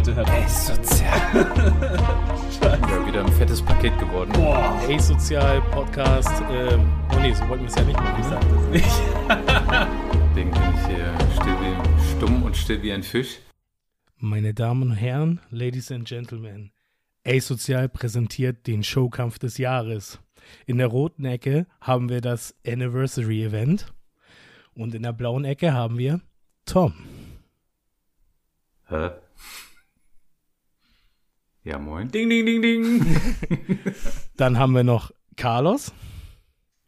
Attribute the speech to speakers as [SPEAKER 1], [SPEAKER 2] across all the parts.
[SPEAKER 1] bitte hört auf.
[SPEAKER 2] Sozial. ja, wieder ein fettes Paket geworden.
[SPEAKER 1] Boah. Sozial Podcast. Ähm, oh nee, so wollten wir es ja nicht machen. Ich sag das nicht.
[SPEAKER 2] Deswegen bin ich hier still wie, stumm und still wie ein Fisch.
[SPEAKER 1] Meine Damen und Herren, Ladies and Gentlemen, A-Sozial präsentiert den Showkampf des Jahres. In der roten Ecke haben wir das Anniversary Event und in der blauen Ecke haben wir Tom.
[SPEAKER 2] Hä? Ja, moin.
[SPEAKER 1] Ding, ding, ding, ding. Dann haben wir noch Carlos.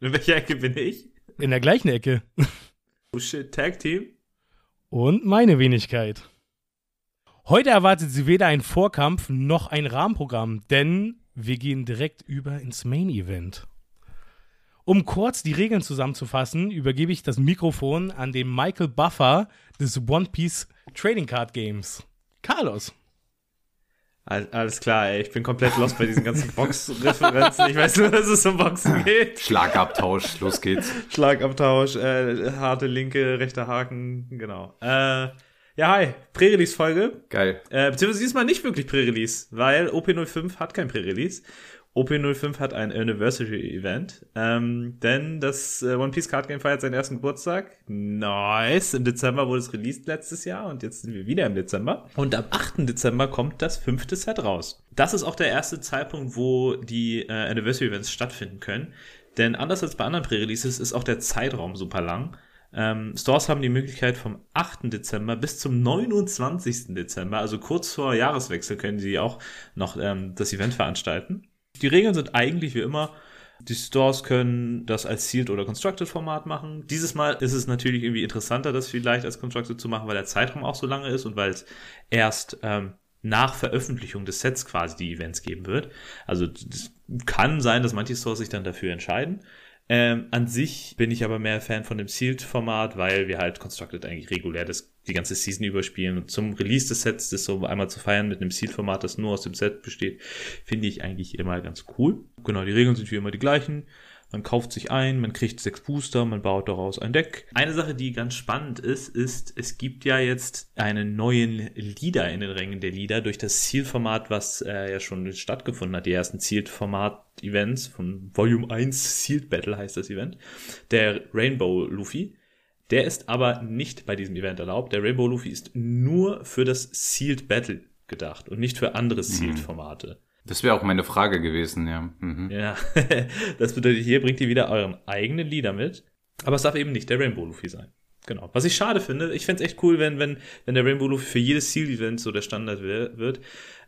[SPEAKER 3] In welcher Ecke bin ich?
[SPEAKER 1] In der gleichen Ecke.
[SPEAKER 3] Oh shit, Tag Team.
[SPEAKER 1] Und meine Wenigkeit. Heute erwartet sie weder ein Vorkampf noch ein Rahmenprogramm, denn wir gehen direkt über ins Main Event. Um kurz die Regeln zusammenzufassen, übergebe ich das Mikrofon an den Michael Buffer des One Piece Trading Card Games. Carlos.
[SPEAKER 3] Alles klar, ey. Ich bin komplett lost bei diesen ganzen Box-Referenzen. Ich weiß nur, dass es um Boxen geht.
[SPEAKER 2] Schlagabtausch, los geht's.
[SPEAKER 3] Schlagabtausch, äh, harte linke, rechter Haken, genau. Äh, ja, hi, Pre-Release-Folge.
[SPEAKER 2] Geil.
[SPEAKER 3] Äh, beziehungsweise diesmal nicht wirklich Pre-Release, weil OP05 hat kein Pre-Release. OP05 hat ein Anniversary-Event, ähm, denn das äh, One Piece Card Game feiert seinen ersten Geburtstag. Nice. Im Dezember wurde es released letztes Jahr und jetzt sind wir wieder im Dezember. Und am 8. Dezember kommt das fünfte Set raus. Das ist auch der erste Zeitpunkt, wo die äh, Anniversary-Events stattfinden können. Denn anders als bei anderen Pre-Releases ist auch der Zeitraum super lang. Ähm, Stores haben die Möglichkeit vom 8. Dezember bis zum 29. Dezember, also kurz vor Jahreswechsel, können sie auch noch ähm, das Event veranstalten. Die Regeln sind eigentlich wie immer, die Stores können das als Sealed oder Constructed Format machen. Dieses Mal ist es natürlich irgendwie interessanter, das vielleicht als Constructed zu machen, weil der Zeitraum auch so lange ist und weil es erst ähm, nach Veröffentlichung des Sets quasi die Events geben wird. Also es kann sein, dass manche Stores sich dann dafür entscheiden. Ähm, an sich bin ich aber mehr Fan von dem Sealed-Format, weil wir halt Constructed eigentlich regulär das, die ganze Season überspielen. Und zum Release des Sets, das so einmal zu feiern mit einem Sealed-Format, das nur aus dem Set besteht, finde ich eigentlich immer ganz cool. Genau, die Regeln sind wie immer die gleichen. Man kauft sich ein, man kriegt sechs Booster, man baut daraus ein Deck. Eine Sache, die ganz spannend ist, ist, es gibt ja jetzt einen neuen Leader in den Rängen der Leader durch das Zielformat, was äh, ja schon stattgefunden hat. Die ersten Zielformat-Events von Volume 1 Sealed Battle heißt das Event. Der Rainbow Luffy. Der ist aber nicht bei diesem Event erlaubt. Der Rainbow Luffy ist nur für das Sealed Battle gedacht und nicht für andere mhm. Sealed-Formate.
[SPEAKER 2] Das wäre auch meine Frage gewesen, ja. Mhm.
[SPEAKER 3] Ja, das bedeutet, hier bringt ihr wieder euren eigenen Lieder mit. Aber es darf eben nicht der Rainbow Luffy sein. Genau. Was ich schade finde, ich fände es echt cool, wenn, wenn, wenn der Rainbow Luffy für jedes Ziel-Event so der Standard wird.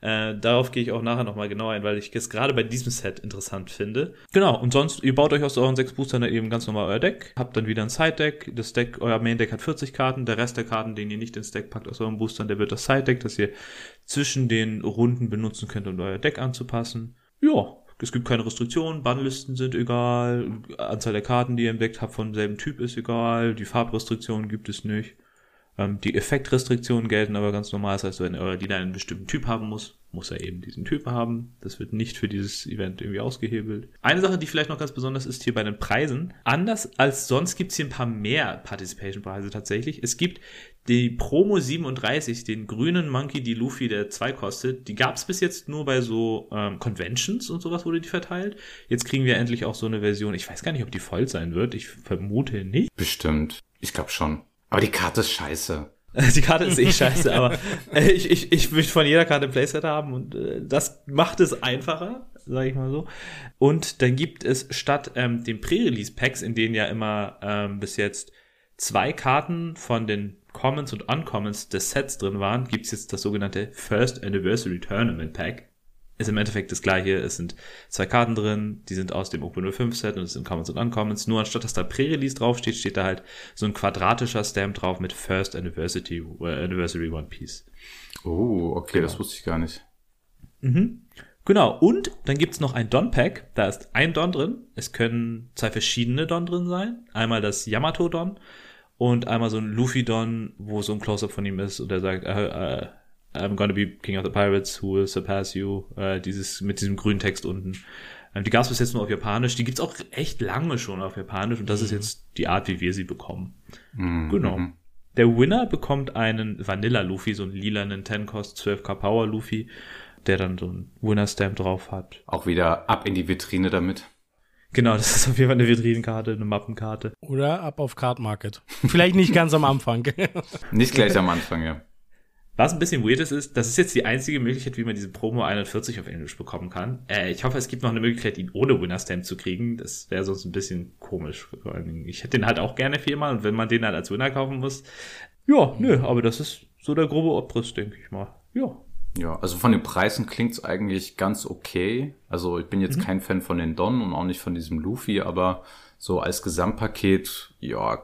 [SPEAKER 3] Äh, darauf gehe ich auch nachher nochmal genau ein, weil ich es gerade bei diesem Set interessant finde. Genau, und sonst, ihr baut euch aus euren sechs Boostern eben ganz normal euer Deck, habt dann wieder ein Side-Deck. Das Deck, euer Main-Deck hat 40 Karten, der Rest der Karten, den ihr nicht ins Deck packt aus euren Boostern, der wird das Side-Deck, das ihr zwischen den Runden benutzen könnt, um euer Deck anzupassen. Ja, es gibt keine Restriktionen, Bannlisten sind egal, Anzahl der Karten, die ihr im Deck habt von selben Typ ist egal, die Farbrestriktionen gibt es nicht. Ähm, die Effektrestriktionen gelten aber ganz normal, das heißt, wenn euer Dealer einen bestimmten Typ haben muss, muss er eben diesen Typ haben. Das wird nicht für dieses Event irgendwie ausgehebelt. Eine Sache, die vielleicht noch ganz besonders ist hier bei den Preisen. Anders als sonst gibt es hier ein paar mehr Participation-Preise tatsächlich. Es gibt die Promo 37, den grünen Monkey, die Luffy, der 2 kostet, die gab es bis jetzt nur bei so ähm, Conventions und sowas wurde die verteilt. Jetzt kriegen wir endlich auch so eine Version. Ich weiß gar nicht, ob die voll sein wird. Ich vermute nicht.
[SPEAKER 2] Bestimmt. Ich glaube schon. Aber die Karte ist scheiße.
[SPEAKER 3] Die Karte ist eh scheiße, aber äh, ich, ich, ich möchte von jeder Karte ein Playset haben und äh, das macht es einfacher, sage ich mal so. Und dann gibt es statt ähm, den Pre-Release-Packs, in denen ja immer ähm, bis jetzt zwei Karten von den Commons und Uncommons des Sets drin waren, gibt es jetzt das sogenannte First Anniversary Tournament Pack. Ist im Endeffekt das gleiche. Es sind zwei Karten drin, die sind aus dem Open 05 Set und es sind Commons und Uncommons. Nur anstatt dass da Pre-Release draufsteht, steht da halt so ein quadratischer Stamp drauf mit First Anniversary, uh, Anniversary One Piece.
[SPEAKER 2] Oh, okay, genau. das wusste ich gar nicht.
[SPEAKER 3] Mhm. Genau, und dann gibt's noch ein Don-Pack, da ist ein Don drin. Es können zwei verschiedene Don drin sein. Einmal das Yamato-Don und einmal so ein Luffy-Don, wo so ein Close-Up von ihm ist und er sagt, äh, äh, I'm gonna be King of the Pirates, who will surpass you, äh, dieses, mit diesem grünen Text unten. Ähm, die gab's bis jetzt nur auf Japanisch, die gibt's auch echt lange schon auf Japanisch und das mhm. ist jetzt die Art, wie wir sie bekommen. Mhm. Genau. Der Winner bekommt einen Vanilla Luffy, so einen lilanen 10-Cost 12k Power Luffy, der dann so einen Winner-Stamp drauf hat.
[SPEAKER 2] Auch wieder ab in die Vitrine damit.
[SPEAKER 3] Genau, das ist auf jeden Fall eine Vitrinenkarte, eine Mappenkarte.
[SPEAKER 1] Oder ab auf Card Market. Vielleicht nicht ganz am Anfang.
[SPEAKER 2] Nicht gleich am Anfang, ja.
[SPEAKER 3] Was ein bisschen weird ist, ist, das ist jetzt die einzige Möglichkeit, wie man diese Promo 41 auf Englisch bekommen kann. Äh, ich hoffe, es gibt noch eine Möglichkeit, ihn ohne Winner Stamp zu kriegen. Das wäre sonst ein bisschen komisch. Ich hätte den halt auch gerne viermal und wenn man den halt als Winner kaufen muss. Ja, nö, aber das ist so der grobe Abriss, denke ich mal. Ja.
[SPEAKER 2] Ja, also von den Preisen klingt's eigentlich ganz okay. Also ich bin jetzt kein Fan von den Don und auch nicht von diesem Luffy, aber so als Gesamtpaket, ja,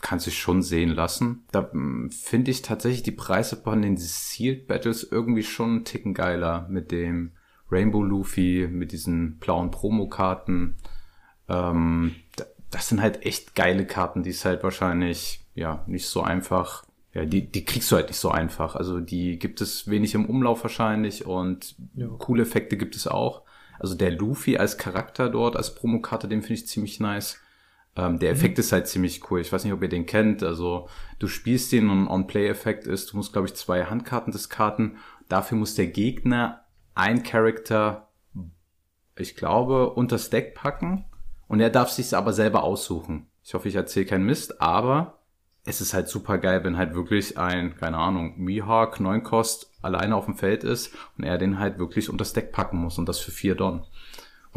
[SPEAKER 2] kann sich schon sehen lassen. Da mm, finde ich tatsächlich die Preise von den Sealed Battles irgendwie schon einen Ticken geiler mit dem Rainbow Luffy, mit diesen blauen Promokarten. Ähm, da- das sind halt echt geile Karten, die es halt wahrscheinlich, ja, nicht so einfach, ja, die, die kriegst du halt nicht so einfach. Also die gibt es wenig im Umlauf wahrscheinlich und coole Effekte gibt es auch. Also der Luffy als Charakter dort, als Promokarte, den finde ich ziemlich nice. Ähm, der Effekt ist halt ziemlich cool. Ich weiß nicht, ob ihr den kennt. Also du spielst den und ein On-Play-Effekt ist, du musst, glaube ich, zwei Handkarten diskarten. Dafür muss der Gegner ein Charakter, ich glaube, unters Deck packen und er darf sich aber selber aussuchen. Ich hoffe, ich erzähle keinen Mist, aber es ist halt super geil, wenn halt wirklich ein, keine Ahnung, Mihawk, 9 Kost alleine auf dem Feld ist und er den halt wirklich unters Deck packen muss und das für vier Don.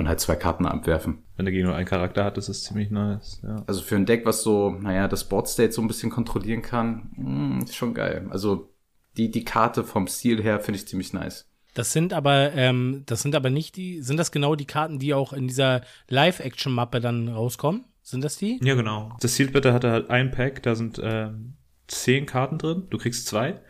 [SPEAKER 2] Und halt zwei Karten abwerfen.
[SPEAKER 3] Wenn der Gegner nur einen Charakter hat, ist das ziemlich nice. Ja.
[SPEAKER 2] Also für ein Deck, was so, naja, das Board State so ein bisschen kontrollieren kann, mh, ist schon geil. Also die, die Karte vom Stil her finde ich ziemlich nice.
[SPEAKER 1] Das sind aber, ähm, das sind aber nicht die, sind das genau die Karten, die auch in dieser Live-Action-Mappe dann rauskommen? Sind das die?
[SPEAKER 3] Ja, genau. Das Sealed Battle hatte halt ein Pack, da sind ähm, zehn Karten drin, du kriegst zwei.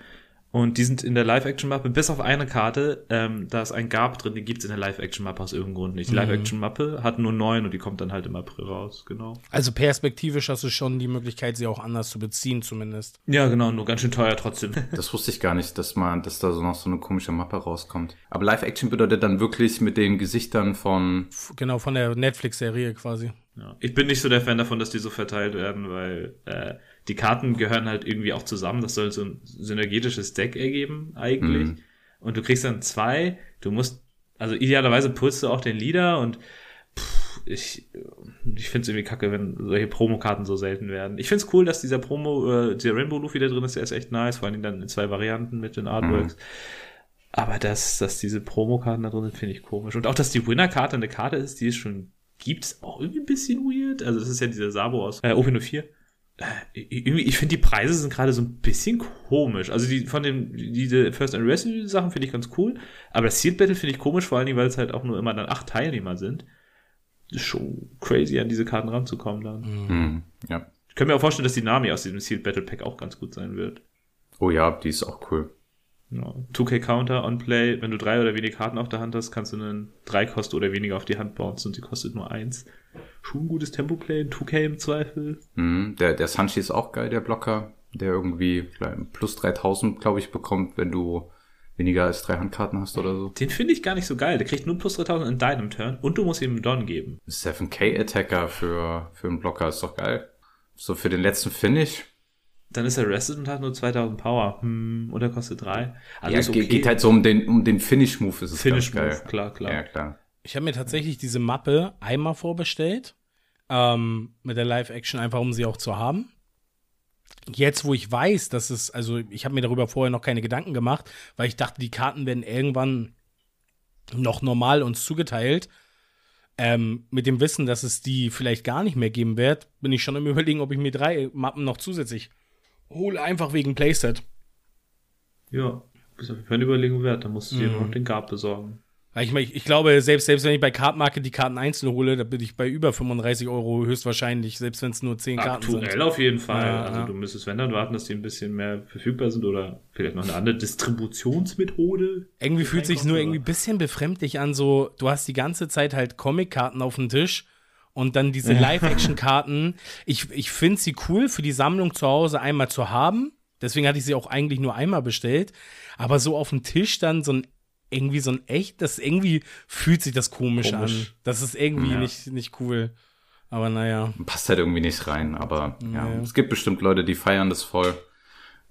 [SPEAKER 3] Und die sind in der Live-Action-Mappe, bis auf eine Karte, ähm, da ist ein Gab drin, die gibt's in der Live-Action-Mappe aus irgendeinem Grund nicht. Die Live-Action-Mappe hat nur neun und die kommt dann halt im April raus, genau.
[SPEAKER 1] Also perspektivisch hast du schon die Möglichkeit, sie auch anders zu beziehen, zumindest.
[SPEAKER 3] Ja, genau, nur ganz schön teuer trotzdem.
[SPEAKER 2] Das wusste ich gar nicht, dass man, dass da so noch so eine komische Mappe rauskommt. Aber Live-Action bedeutet dann wirklich mit den Gesichtern von,
[SPEAKER 1] genau, von der Netflix-Serie quasi.
[SPEAKER 3] Ja. Ich bin nicht so der Fan davon, dass die so verteilt werden, weil äh, die Karten gehören halt irgendwie auch zusammen. Das soll so ein synergetisches Deck ergeben, eigentlich.
[SPEAKER 2] Mhm.
[SPEAKER 3] Und du kriegst dann zwei. Du musst, also idealerweise pulst du auch den Leader und pff, ich, ich finde es irgendwie kacke, wenn solche Promokarten so selten werden. Ich finde es cool, dass dieser Promo, äh, der Rainbow Luffy da drin ist, der ist echt nice, vor allem dann in zwei Varianten mit den Artworks. Aber dass, dass diese Promokarten da drin sind, finde ich komisch. Und auch, dass die Winner-Karte eine Karte ist, die es schon gibt, ist auch irgendwie ein bisschen weird. Also, das ist ja dieser Sabo aus äh, OP04. Äh, ich finde, die Preise sind gerade so ein bisschen komisch. Also, die von den, diese First Anniversary Sachen finde ich ganz cool. Aber das Sealed Battle finde ich komisch, vor allen Dingen, weil es halt auch nur immer dann acht Teilnehmer sind. Das ist schon crazy, an diese Karten ranzukommen dann.
[SPEAKER 2] hm, ja.
[SPEAKER 3] Ich kann mir auch vorstellen, dass die Nami aus diesem Sealed Battle Pack auch ganz gut sein wird.
[SPEAKER 2] Oh ja, die ist auch cool.
[SPEAKER 3] Ja. 2K Counter on Play, wenn du drei oder weniger Karten auf der Hand hast, kannst du einen drei Kost oder weniger auf die Hand bouncen und die kostet nur eins. Schon ein gutes Tempo-Play, 2K im Zweifel.
[SPEAKER 2] Mhm, der, der Sanchi ist auch geil, der Blocker, der irgendwie plus 3000, glaube ich, bekommt, wenn du weniger als drei Handkarten hast oder so.
[SPEAKER 3] Den finde ich gar nicht so geil. Der kriegt nur plus 3000 in deinem Turn und du musst ihm einen Don geben.
[SPEAKER 2] 7K Attacker für, für einen Blocker ist doch geil. So für den letzten Finish.
[SPEAKER 3] Dann ist er rested und hat nur 2000 Power. Hm, oder kostet drei. Also
[SPEAKER 2] ja, ge- geht halt so um den, um den Finish-Move, ist es
[SPEAKER 3] Finish
[SPEAKER 2] ganz
[SPEAKER 3] Move,
[SPEAKER 2] geil.
[SPEAKER 3] klar, klar.
[SPEAKER 2] Ja, klar.
[SPEAKER 1] Ich habe mir tatsächlich diese Mappe einmal vorbestellt. Ähm, mit der Live-Action, einfach um sie auch zu haben. Jetzt, wo ich weiß, dass es, also ich habe mir darüber vorher noch keine Gedanken gemacht, weil ich dachte, die Karten werden irgendwann noch normal uns zugeteilt. Ähm, mit dem Wissen, dass es die vielleicht gar nicht mehr geben wird, bin ich schon im Überlegen, ob ich mir drei Mappen noch zusätzlich hole, einfach wegen Playset.
[SPEAKER 3] Ja, ist auf jeden Fall eine Überlegung wert. Dann musst du dir
[SPEAKER 1] Mhm.
[SPEAKER 3] noch den Gab besorgen.
[SPEAKER 1] Weil ich, mein, ich, glaube, selbst, selbst wenn ich bei Cardmarket die Karten einzeln hole, da bin ich bei über 35 Euro höchstwahrscheinlich, selbst wenn es nur 10 Karten
[SPEAKER 3] Aktuell
[SPEAKER 1] sind.
[SPEAKER 3] auf jeden Fall.
[SPEAKER 1] Ja,
[SPEAKER 3] also
[SPEAKER 1] ja.
[SPEAKER 3] du müsstest, wenn dann warten, dass die ein bisschen mehr verfügbar sind oder vielleicht noch eine andere Distributionsmethode.
[SPEAKER 1] Irgendwie fühlt sich nur
[SPEAKER 3] Reinkommt,
[SPEAKER 1] irgendwie ein bisschen befremdlich an, so, du hast die ganze Zeit halt Comic-Karten auf dem Tisch und dann diese Live-Action-Karten. Ich, ich finde sie cool für die Sammlung zu Hause einmal zu haben. Deswegen hatte ich sie auch eigentlich nur einmal bestellt. Aber so auf dem Tisch dann so ein irgendwie so ein echt, das irgendwie fühlt sich das komisch,
[SPEAKER 3] Komisch.
[SPEAKER 1] an. Das ist irgendwie
[SPEAKER 3] Ja.
[SPEAKER 1] nicht, nicht cool. Aber naja.
[SPEAKER 2] Passt halt irgendwie nicht rein, aber ja,
[SPEAKER 1] Nee.
[SPEAKER 2] es gibt bestimmt Leute, die feiern das voll.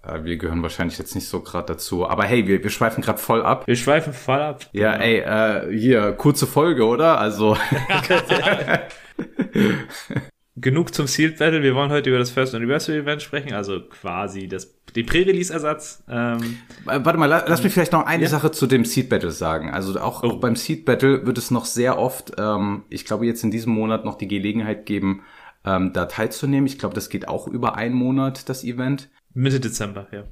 [SPEAKER 2] Äh, wir gehören wahrscheinlich jetzt nicht so gerade dazu. Aber hey, wir, wir schweifen gerade voll ab.
[SPEAKER 3] Wir schweifen voll ab.
[SPEAKER 2] Ja, ey, äh, hier, kurze Folge, oder? Also.
[SPEAKER 3] Genug zum Sealed Battle. Wir wollen heute über das First Anniversary Event sprechen, also quasi das, den Pre-Release-Ersatz. Ähm,
[SPEAKER 2] Äh, Warte mal, la- lass mich vielleicht noch eine Sache zu dem Seed Battle sagen. Also auch, auch beim Seed Battle wird es noch sehr oft, ähm, ich glaube jetzt in diesem Monat noch die Gelegenheit geben, ähm, da teilzunehmen. Ich glaube, das geht auch über einen Monat, das Event.
[SPEAKER 3] Mitte Dezember, ja.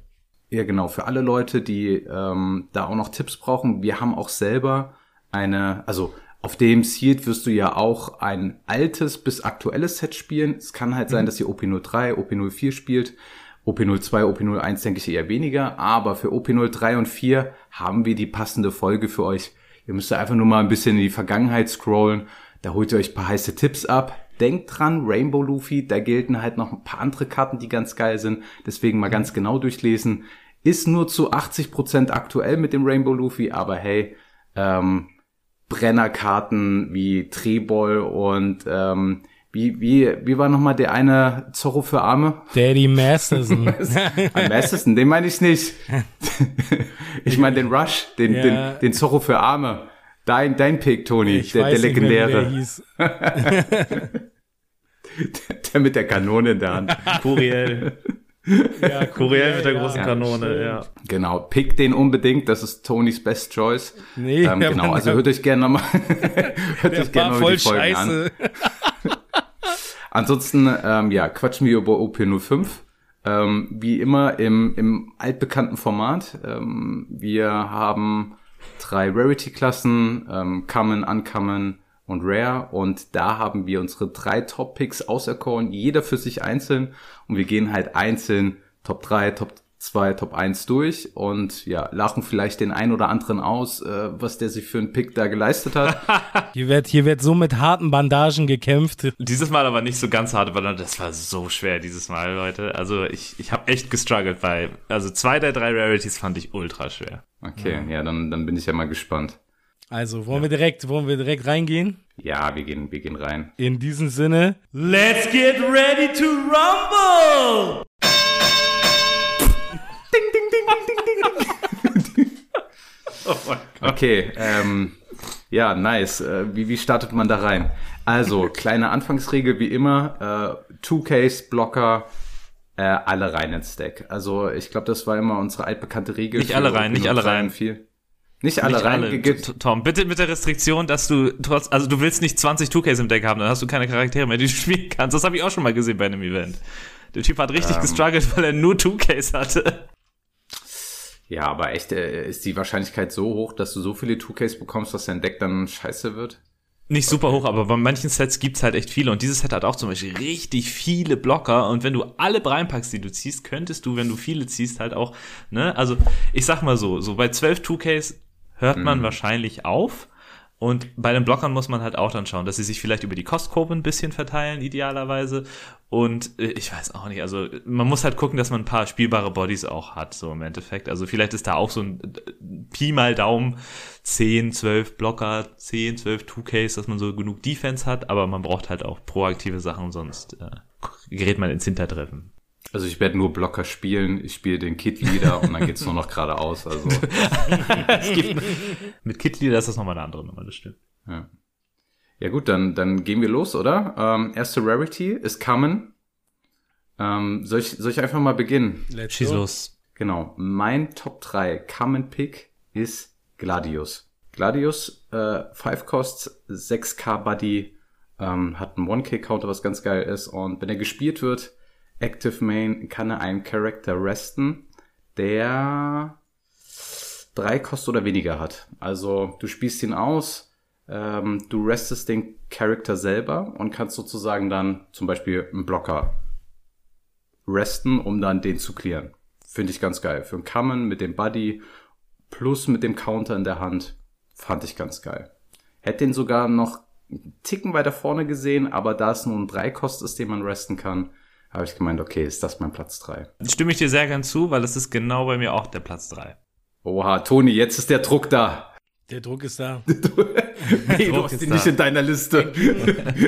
[SPEAKER 2] Ja, genau. Für alle Leute, die ähm, da auch noch Tipps brauchen, wir haben auch selber eine, also auf dem Seed wirst du ja auch ein altes bis aktuelles Set spielen. Es kann halt sein, dass ihr OP03, OP04 spielt. OP02, OP01 denke ich eher weniger, aber für OP03 und 4 haben wir die passende Folge für euch. Ihr müsst einfach nur mal ein bisschen in die Vergangenheit scrollen. Da holt ihr euch ein paar heiße Tipps ab. Denkt dran, Rainbow Luffy, da gelten halt noch ein paar andere Karten, die ganz geil sind. Deswegen mal ganz genau durchlesen. Ist nur zu 80% aktuell mit dem Rainbow Luffy, aber hey, ähm, Brennerkarten wie Trebol und ähm, wie, wie, wie war nochmal der eine Zorro für Arme?
[SPEAKER 1] Daddy Masterson.
[SPEAKER 2] Am Masterson, den meine ich nicht. ich meine den Rush, den,
[SPEAKER 1] Ja.
[SPEAKER 2] den, den Zorro für Arme. Dein, dein Pick, Toni,
[SPEAKER 1] Ich
[SPEAKER 2] der, der
[SPEAKER 1] weiß nicht mehr, wie
[SPEAKER 2] legendäre.
[SPEAKER 1] der hieß.
[SPEAKER 2] der mit der Kanone in der Hand.
[SPEAKER 3] Kuriel.
[SPEAKER 1] Ja,
[SPEAKER 3] Kuriel mit der
[SPEAKER 1] ja,
[SPEAKER 3] großen
[SPEAKER 1] ja,
[SPEAKER 3] Kanone,
[SPEAKER 1] stimmt.
[SPEAKER 3] ja.
[SPEAKER 2] Genau, pick den unbedingt, das ist Tonys Best Choice.
[SPEAKER 1] Nee,
[SPEAKER 2] ähm, genau, also hört euch gerne nochmal hört euch gerne
[SPEAKER 1] war
[SPEAKER 2] noch
[SPEAKER 1] voll
[SPEAKER 2] die Folgen an.
[SPEAKER 1] scheiße.
[SPEAKER 2] Ansonsten, ähm, ja, quatschen wir über OP05. Ähm, wie immer im, im altbekannten Format. Ähm, wir haben drei Rarity-Klassen, ähm, Common, Uncommon und Rare. Und da haben wir unsere drei Top-Picks auserkoren, jeder für sich einzeln. Und wir gehen halt einzeln Top 3, Top 2, Top 1 durch und ja, lachen vielleicht den einen oder anderen aus, äh, was der sich für einen Pick da geleistet hat.
[SPEAKER 1] Hier wird, hier wird so mit harten Bandagen gekämpft.
[SPEAKER 3] Dieses Mal aber nicht so ganz hart, weil das war so schwer dieses Mal, Leute. Also ich, ich habe echt gestruggelt bei, also zwei der drei Rarities fand ich ultra schwer.
[SPEAKER 2] Okay, ja, dann, dann bin ich ja mal gespannt.
[SPEAKER 1] Also, wollen wir direkt, wollen wir direkt reingehen?
[SPEAKER 2] Ja, wir gehen, wir gehen rein.
[SPEAKER 1] In diesem Sinne, let's get ready to rumble!
[SPEAKER 2] Okay, ähm, ja, nice. Äh, wie, wie startet man da rein? Also, kleine Anfangsregel wie immer, äh, 2Ks, Blocker, äh, alle rein ins Deck. Also, ich glaube, das war immer unsere altbekannte Regel.
[SPEAKER 3] Nicht alle rein, nicht alle rein.
[SPEAKER 2] vier. Nicht alle
[SPEAKER 3] Nicht
[SPEAKER 2] rein.
[SPEAKER 3] alle.
[SPEAKER 2] Gibt,
[SPEAKER 3] Tom, bitte mit der Restriktion, dass du trotz, also du willst nicht 20 2Ks im Deck haben, dann hast du keine Charaktere mehr, die du spielen kannst. Das habe ich auch schon mal gesehen bei einem Event. Der Typ hat richtig
[SPEAKER 2] Ähm.
[SPEAKER 3] gestruggelt, weil er nur 2Ks hatte.
[SPEAKER 2] ja, aber echt, äh, ist die Wahrscheinlichkeit so hoch, dass du so viele 2Ks bekommst, dass dein Deck dann scheiße wird?
[SPEAKER 3] Nicht super hoch, aber bei manchen Sets gibt's halt echt viele und dieses Set hat auch zum Beispiel richtig viele Blocker und wenn du alle reinpackst, die du ziehst, könntest du, wenn du viele ziehst, halt auch, ne, also ich sag mal so, so bei 12 2Ks hört man wahrscheinlich auf. Und bei den Blockern muss man halt auch dann schauen, dass sie sich vielleicht über die Kostkurve ein bisschen verteilen, idealerweise. Und äh, ich weiß auch nicht, also man muss halt gucken, dass man ein paar spielbare Bodies auch hat, so im Endeffekt, also vielleicht ist da auch so ein äh, Pi mal Daumen 10, 12 Blocker, 10, 12 2Ks, dass man so genug Defense hat, aber man braucht halt auch proaktive Sachen, sonst äh, gerät man ins Hintertreffen.
[SPEAKER 2] Also ich werde nur Blocker spielen, ich spiele den Kid-Leader und dann geht's nur noch geradeaus. Also
[SPEAKER 3] Es gibt, mit Kid Leader ist das nochmal eine andere Nummer, das stimmt.
[SPEAKER 2] Ja. Ja gut, dann, dann gehen wir los, oder? Ähm, erste Rarity ist Common. Ähm, soll, ich, soll ich einfach mal beginnen?
[SPEAKER 1] Let's
[SPEAKER 3] Schieß
[SPEAKER 1] go.
[SPEAKER 3] los.
[SPEAKER 2] Genau, mein Top 3 Common Pick ist Gladius. Gladius, äh, 5 Costs, 6k Buddy, ähm, hat einen 1k-Counter, was ganz geil ist. Und wenn er gespielt wird, Active Main, kann er einen Charakter resten, der drei Kost oder weniger hat. Also du spielst ihn aus, ähm, du restest den Charakter selber und kannst sozusagen dann zum Beispiel einen Blocker resten, um dann den zu clearen. Finde ich ganz geil. Für einen Common mit dem Buddy plus mit dem Counter in der Hand fand ich ganz geil. Hätte den sogar noch einen Ticken weiter vorne gesehen, aber da es nur ein Dreikost ist, den man resten kann, habe ich gemeint, okay, ist das mein Platz 3.
[SPEAKER 3] Stimme ich dir sehr gern zu, weil das ist genau bei mir auch der Platz 3.
[SPEAKER 2] Oha, Toni, jetzt ist der Druck da.
[SPEAKER 1] Der Druck ist da.
[SPEAKER 2] Nee, du
[SPEAKER 3] Druck
[SPEAKER 2] hast
[SPEAKER 3] ist
[SPEAKER 2] ihn nicht in deiner Liste.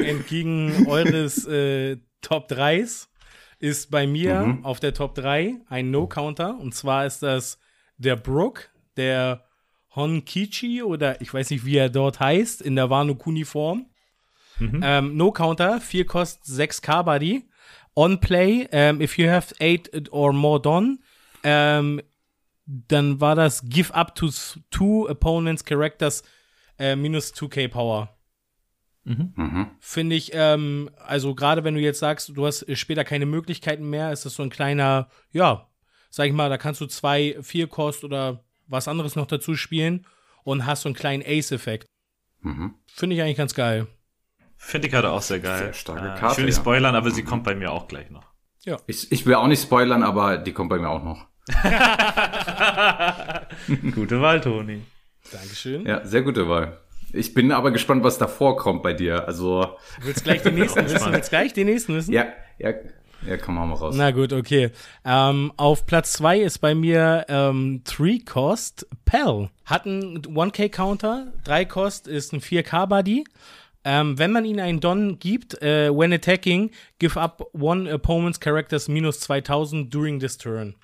[SPEAKER 1] Entgegen eures äh, Top 3s ist bei mir mhm. auf der Top 3 ein No-Counter. Und zwar ist das der Brook, der Honkichi oder ich weiß nicht, wie er dort heißt, in der Wano Kuni-Form. Mhm. Ähm, No-Counter, 4 Kost 6k Buddy. On Play, um, ähm, if you have 8 or more done, um, ähm, dann war das Give up to two opponents characters äh, minus 2k Power. Mhm. Mhm. Finde ich, ähm, also gerade wenn du jetzt sagst, du hast später keine Möglichkeiten mehr, ist das so ein kleiner, ja, sag ich mal, da kannst du zwei, vier Kost oder was anderes noch dazu spielen und hast so einen kleinen Ace-Effekt. Mhm. Finde ich eigentlich ganz geil.
[SPEAKER 3] Finde ich gerade auch sehr geil. Sehr starke äh, Karte, ich will nicht spoilern, ja. aber sie kommt bei mir auch gleich noch.
[SPEAKER 2] Ja. Ich, ich will auch nicht spoilern, aber die kommt bei mir auch noch.
[SPEAKER 3] gute Wahl, Toni.
[SPEAKER 1] Dankeschön.
[SPEAKER 2] Ja, sehr gute Wahl. Ich bin aber gespannt, was davor kommt bei dir. Also.
[SPEAKER 1] Du willst gleich den nächsten wissen? Willst gleich den nächsten wissen?
[SPEAKER 2] Ja, ja. Ja, komm mal raus.
[SPEAKER 1] Na gut, okay. Ähm, auf Platz zwei ist bei mir ähm, Three Cost Pell. Hat einen 1K-Counter. 3 Cost ist ein 4K-Buddy. Ähm, wenn man ihnen einen Don gibt, äh, when attacking, give up one opponent's characters minus 2000 during this turn.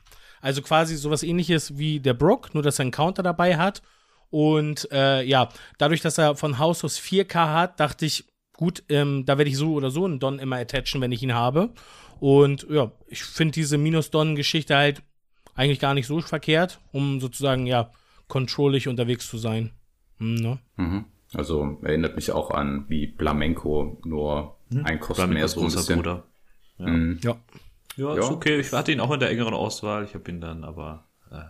[SPEAKER 1] Also quasi sowas ähnliches wie der Brook, nur dass er einen Counter dabei hat und äh, ja, dadurch, dass er von Haus aus 4K hat, dachte ich, gut, ähm, da werde ich so oder so einen Don immer attachen, wenn ich ihn habe. Und ja, ich finde diese Minus-Don-Geschichte halt eigentlich gar nicht so verkehrt, um sozusagen, ja, controllig unterwegs zu sein.
[SPEAKER 2] Hm, ne? mhm. Also erinnert mich auch an wie Blamenko, nur hm? ein Kosten mehr so ein bisschen. Bruder.
[SPEAKER 3] Ja. Mhm. ja. ja. Ja, ist okay. Ich hatte ihn auch in der engeren Auswahl. Ich habe ihn dann aber äh,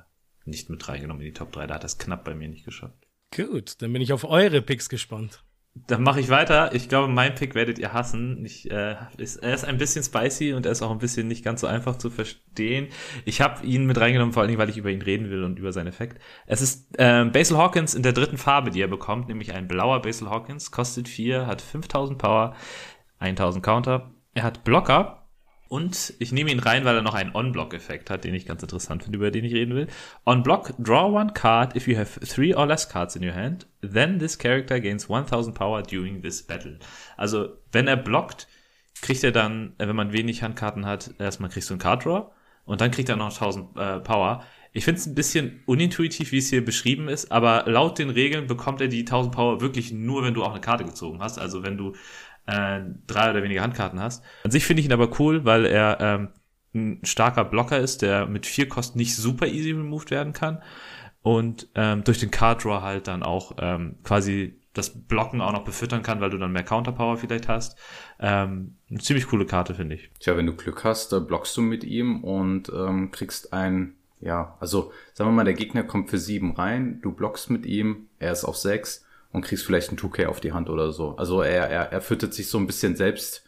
[SPEAKER 3] nicht mit reingenommen in die Top 3. Da hat das knapp bei mir nicht geschafft.
[SPEAKER 1] Gut, dann bin ich auf eure Picks gespannt.
[SPEAKER 3] Dann mache ich weiter. Ich glaube, mein Pick werdet ihr hassen. Ich, äh, ist, er ist ein bisschen spicy und er ist auch ein bisschen nicht ganz so einfach zu verstehen. Ich habe ihn mit reingenommen, vor allen Dingen, weil ich über ihn reden will und über seinen Effekt. Es ist ähm, Basil Hawkins in der dritten Farbe, die er bekommt, nämlich ein blauer Basil Hawkins, kostet 4, hat 5000 Power, 1000 Counter. Er hat Blocker, und ich nehme ihn rein, weil er noch einen On-Block-Effekt hat, den ich ganz interessant finde, über den ich reden will. On-Block, draw one card if you have three or less cards in your hand. Then this character gains 1000 Power during this battle. Also, wenn er blockt, kriegt er dann, äh, wenn man wenig Handkarten hat, erstmal kriegst du einen Card Draw und dann kriegt er noch 1000 äh, Power. Ich finde es ein bisschen unintuitiv, wie es hier beschrieben ist, aber laut den Regeln bekommt er die 1000 Power wirklich nur, wenn du auch eine Karte gezogen hast. Also wenn du äh, drei oder weniger Handkarten hast. An sich finde ich ihn aber cool, weil er ähm, ein starker Blocker ist, der mit vier Kosten nicht super easy removed werden kann und ähm, durch den Card Draw halt dann auch ähm, quasi das Blocken auch noch befüttern kann, weil du dann mehr Counterpower vielleicht hast. Ähm, eine ziemlich coole Karte, finde ich.
[SPEAKER 2] Tja, wenn du Glück hast, blockst du mit ihm und ähm, kriegst ein, ja, also sagen wir mal, der Gegner kommt für sieben rein, du blockst mit ihm, er ist auf sechs und kriegst vielleicht ein 2K auf die Hand oder so. Also er, er, er füttert sich so ein bisschen selbst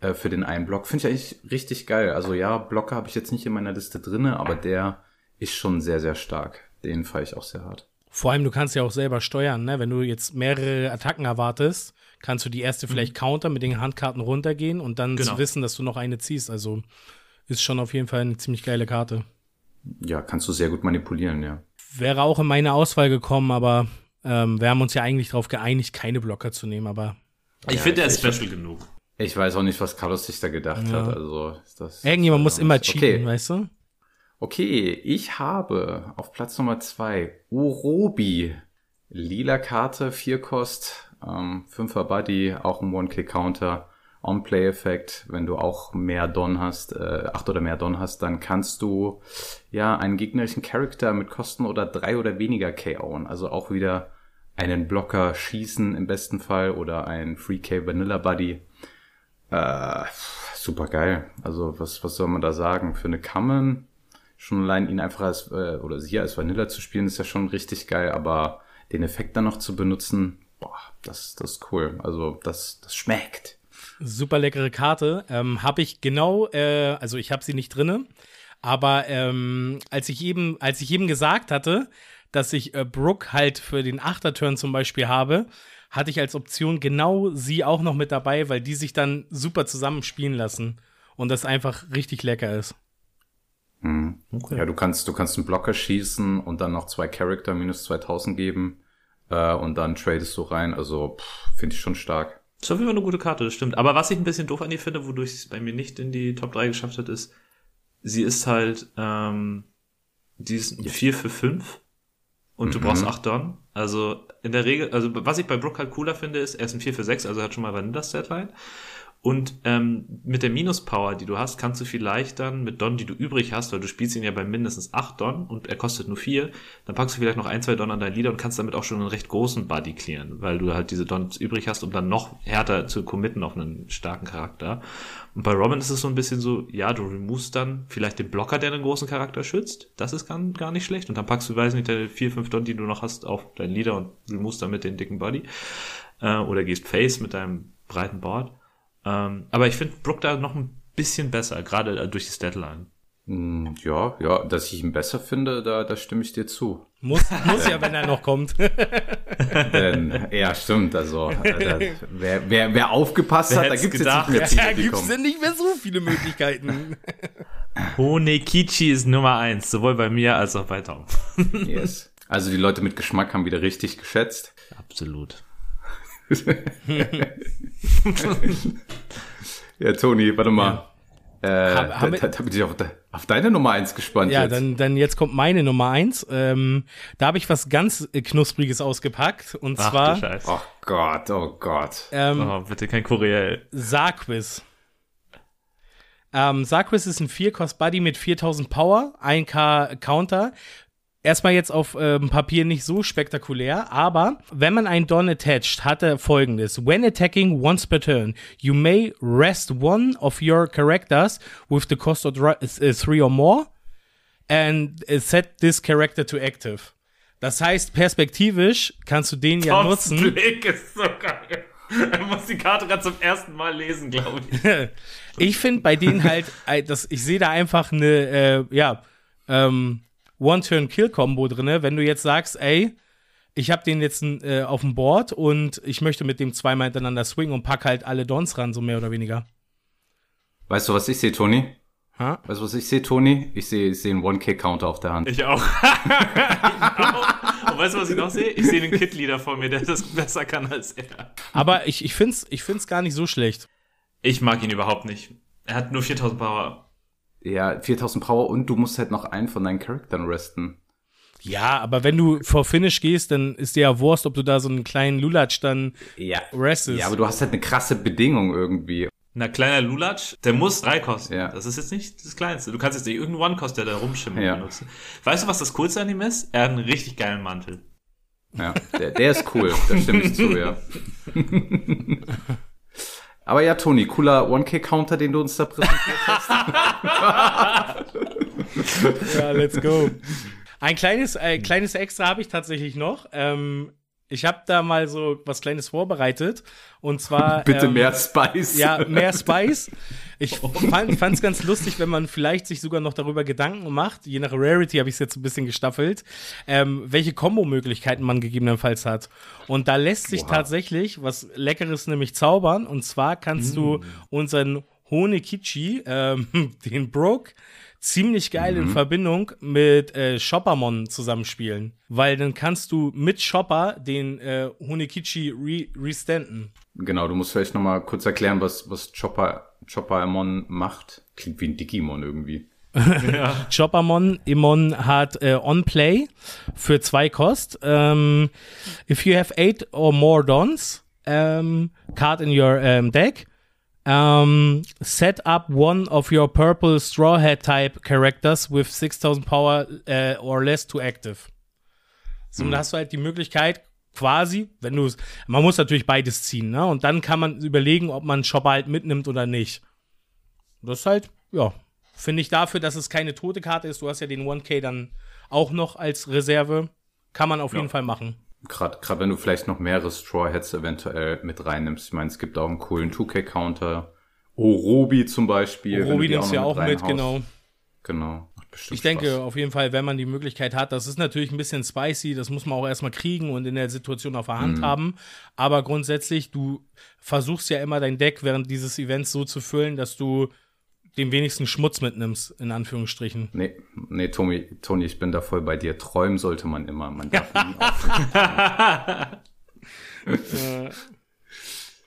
[SPEAKER 2] äh, für den einen Block. Finde ich eigentlich richtig geil. Also ja, Blocker habe ich jetzt nicht in meiner Liste drinne, aber der ist schon sehr, sehr stark. Den fahre ich auch sehr hart.
[SPEAKER 1] Vor allem, du kannst ja auch selber steuern, ne? Wenn du jetzt mehrere Attacken erwartest, kannst du die erste vielleicht mhm. counter mit den Handkarten runtergehen und dann genau. zu wissen, dass du noch eine ziehst. Also ist schon auf jeden Fall eine ziemlich geile Karte.
[SPEAKER 2] Ja, kannst du sehr gut manipulieren, ja.
[SPEAKER 1] Wäre auch in meine Auswahl gekommen, aber ähm, wir haben uns ja eigentlich darauf geeinigt, keine Blocker zu nehmen, aber.
[SPEAKER 3] Ich ja, finde, er ist special genug.
[SPEAKER 2] Ich weiß auch nicht, was Carlos sich da gedacht ja. hat. Also,
[SPEAKER 1] das, Irgendjemand muss immer cheaten, okay. weißt du?
[SPEAKER 2] Okay, ich habe auf Platz Nummer zwei Urobi. Lila Karte, 4 Kost, ähm, 5er Buddy, auch ein One-Click-Counter. On-Play-Effekt, wenn du auch mehr Don hast, äh, acht oder mehr Don hast, dann kannst du ja einen gegnerischen Charakter mit Kosten oder drei oder weniger KO'en. Also auch wieder einen Blocker schießen im besten Fall oder ein Free K Vanilla Buddy. Äh, super geil. Also was, was soll man da sagen? Für eine Common, schon allein ihn einfach als, äh, oder sie als Vanilla zu spielen, ist ja schon richtig geil, aber den Effekt dann noch zu benutzen, boah, das, das ist cool. Also das, das schmeckt.
[SPEAKER 1] Super leckere Karte. Ähm, habe ich genau, äh, also ich habe sie nicht drinne, aber ähm, als ich eben, als ich eben gesagt hatte, dass ich äh, Brooke halt für den Achterturn zum Beispiel habe, hatte ich als Option genau sie auch noch mit dabei, weil die sich dann super zusammen spielen lassen und das einfach richtig lecker ist.
[SPEAKER 2] Hm. Okay. Ja, du kannst, du kannst einen Blocker schießen und dann noch zwei Charakter minus 2000 geben äh, und dann tradest du rein. Also finde ich schon stark.
[SPEAKER 3] Das ist auf jeden Fall eine gute Karte, das stimmt. Aber was ich ein bisschen doof an ihr finde, wodurch es bei mir nicht in die Top 3 geschafft hat, ist, sie ist halt, ähm, die ist ein 4 für 5 und mhm. du brauchst 8 Don. Also in der Regel, also was ich bei Brook halt cooler finde, ist, er ist ein 4 für 6, also er hat schon mal Vanilla Statline. Und ähm, mit der Minuspower, die du hast, kannst du vielleicht dann mit Don, die du übrig hast, weil du spielst ihn ja bei mindestens 8 Don und er kostet nur 4, dann packst du vielleicht noch ein, zwei Don an dein Lieder und kannst damit auch schon einen recht großen Buddy clearen, weil du halt diese Dons übrig hast, um dann noch härter zu committen auf einen starken Charakter. Und bei Robin ist es so ein bisschen so, ja, du removest dann vielleicht den Blocker, der einen großen Charakter schützt. Das ist gar, gar nicht schlecht. Und dann packst du, weiß nicht, deine 4, 5 Don, die du noch hast, auf dein Lieder und removest damit den dicken Buddy. Äh, oder gehst Face mit deinem breiten Board. Ähm, aber ich finde Brook da noch ein bisschen besser, gerade äh, durch die Statline.
[SPEAKER 2] Hm, ja, ja, dass ich ihn besser finde, da, da stimme ich dir zu.
[SPEAKER 1] Muss, muss ja, wenn er noch kommt.
[SPEAKER 2] Denn, ja, stimmt. Also, also wer, wer, wer aufgepasst wer hat, da gibt es jetzt
[SPEAKER 1] nicht mehr Ziele, Da gibt es denn nicht mehr so viele Möglichkeiten.
[SPEAKER 3] Honekichi ist Nummer eins, sowohl bei mir als auch bei Tom.
[SPEAKER 2] yes. Also die Leute mit Geschmack haben wieder richtig geschätzt.
[SPEAKER 3] Absolut.
[SPEAKER 2] Ja, Toni, warte mal. Ja. Äh, haben da, da, da, bin ich auf, auf, deine Nummer eins gespannt.
[SPEAKER 1] Ja,
[SPEAKER 2] jetzt.
[SPEAKER 1] Dann, dann jetzt kommt meine Nummer eins. Ähm, da habe ich was ganz äh, Knuspriges ausgepackt. Und Ach, zwar.
[SPEAKER 2] Oh Gott, oh Gott.
[SPEAKER 3] Ähm, oh, bitte kein Koreal.
[SPEAKER 1] Sarquiz. Ähm, Sarquiz ist ein 4-Cost-Buddy mit 4000 Power, 1k Counter, erstmal jetzt auf ähm, Papier nicht so spektakulär, aber wenn man einen Don attached, hat er folgendes. When attacking once per turn, you may rest one of your characters with the cost of uh, three or more and uh, set this character to active. Das heißt, perspektivisch kannst du den ja Toms nutzen.
[SPEAKER 3] Blick ist so geil. Er muss die Karte gerade zum ersten Mal lesen, glaube ich.
[SPEAKER 1] ich finde bei denen halt, das, ich sehe da einfach eine, äh, ja, ähm, One-Turn-Kill-Kombo drin. Wenn du jetzt sagst, ey, ich habe den jetzt äh, auf dem Board und ich möchte mit dem zweimal hintereinander swingen und pack halt alle Dons ran, so mehr oder weniger.
[SPEAKER 2] Weißt du, was ich sehe, Toni? Ha? Weißt du, was ich sehe, Toni? Ich sehe ich seh einen One-K-Counter auf der Hand.
[SPEAKER 3] Ich auch. ich auch. Und weißt du, was ich noch sehe? Ich sehe den Kid-Leader vor mir, der das besser kann als er.
[SPEAKER 1] Aber ich, ich finde es ich find's gar nicht so schlecht.
[SPEAKER 3] Ich mag ihn überhaupt nicht. Er hat nur 4000 Power.
[SPEAKER 2] Ja, 4000 Power und du musst halt noch einen von deinen Charaktern resten.
[SPEAKER 1] Ja, aber wenn du vor Finish gehst, dann ist dir ja Wurst, ob du da so einen kleinen Lulatsch dann
[SPEAKER 2] ja.
[SPEAKER 1] restest.
[SPEAKER 2] Ja, aber du hast halt eine krasse Bedingung irgendwie.
[SPEAKER 3] Na, kleiner Lulatsch, der muss drei kosten. Ja. Das ist jetzt nicht das Kleinste. Du kannst jetzt nicht irgendeinen One-Cost, der da rumschimmert ja. benutzen. Weißt du, was das Coolste an ihm ist? Er hat einen richtig geilen Mantel.
[SPEAKER 2] Ja, der, der ist cool. da stimme ich zu, ja. Aber ja, Toni, cooler One-K-Counter, den du uns da präsentiert hast.
[SPEAKER 1] ja, let's go. Ein kleines, ein kleines Extra habe ich tatsächlich noch. Ähm, ich habe da mal so was Kleines vorbereitet. Und zwar.
[SPEAKER 2] Bitte ähm, mehr Spice.
[SPEAKER 1] Ja, mehr Spice. Ich fand es ganz lustig, wenn man vielleicht sich sogar noch darüber Gedanken macht. Je nach Rarity habe ich es jetzt ein bisschen gestaffelt, ähm, welche Kombo-Möglichkeiten man gegebenenfalls hat. Und da lässt sich Oha. tatsächlich was Leckeres nämlich zaubern. Und zwar kannst mm. du unseren Honekichi, ähm, den Broke, ziemlich geil mhm. in Verbindung mit äh, Shoppermon zusammenspielen. Weil dann kannst du mit Shopper den äh, Honekichi re restanden.
[SPEAKER 2] Genau, du musst vielleicht nochmal kurz erklären, was, was Chopper, Choppermon macht. Klingt wie ein Digimon irgendwie.
[SPEAKER 1] ja. Choppermon Imon hat äh, On-Play für zwei Kost. Um, ähm, if you have eight or more Dons, um, ähm, card in your um, deck, um, set up one of your purple straw hat type characters with 6000 power uh, or less to active. So, mhm. dann hast du halt die Möglichkeit, quasi, wenn du es, man muss natürlich beides ziehen, ne? Und dann kann man überlegen, ob man Shopper halt mitnimmt oder nicht. Das ist halt, ja, finde ich dafür, dass es keine tote Karte ist. Du hast ja den 1K dann auch noch als Reserve. Kann man auf ja. jeden Fall machen.
[SPEAKER 2] Gerade gerade wenn du vielleicht noch mehrere Straw Hats eventuell mit reinnimmst. Ich meine, es gibt auch einen coolen 2K-Counter. Orobi zum Beispiel.
[SPEAKER 1] Orobi nimmst du ja auch mit, genau.
[SPEAKER 2] Genau.
[SPEAKER 1] ich denke Spaß. auf jeden Fall, wenn man die Möglichkeit hat, das ist natürlich ein bisschen spicy, das muss man auch erstmal kriegen und in der Situation auf der Hand mhm. haben. Aber grundsätzlich, du versuchst ja immer dein Deck während dieses Events so zu füllen, dass du den wenigsten Schmutz mitnimmst, in Anführungsstrichen.
[SPEAKER 2] Nee, nee, Toni, Toni, ich bin da voll bei dir. Träumen sollte man immer. Man darf nie aufhören.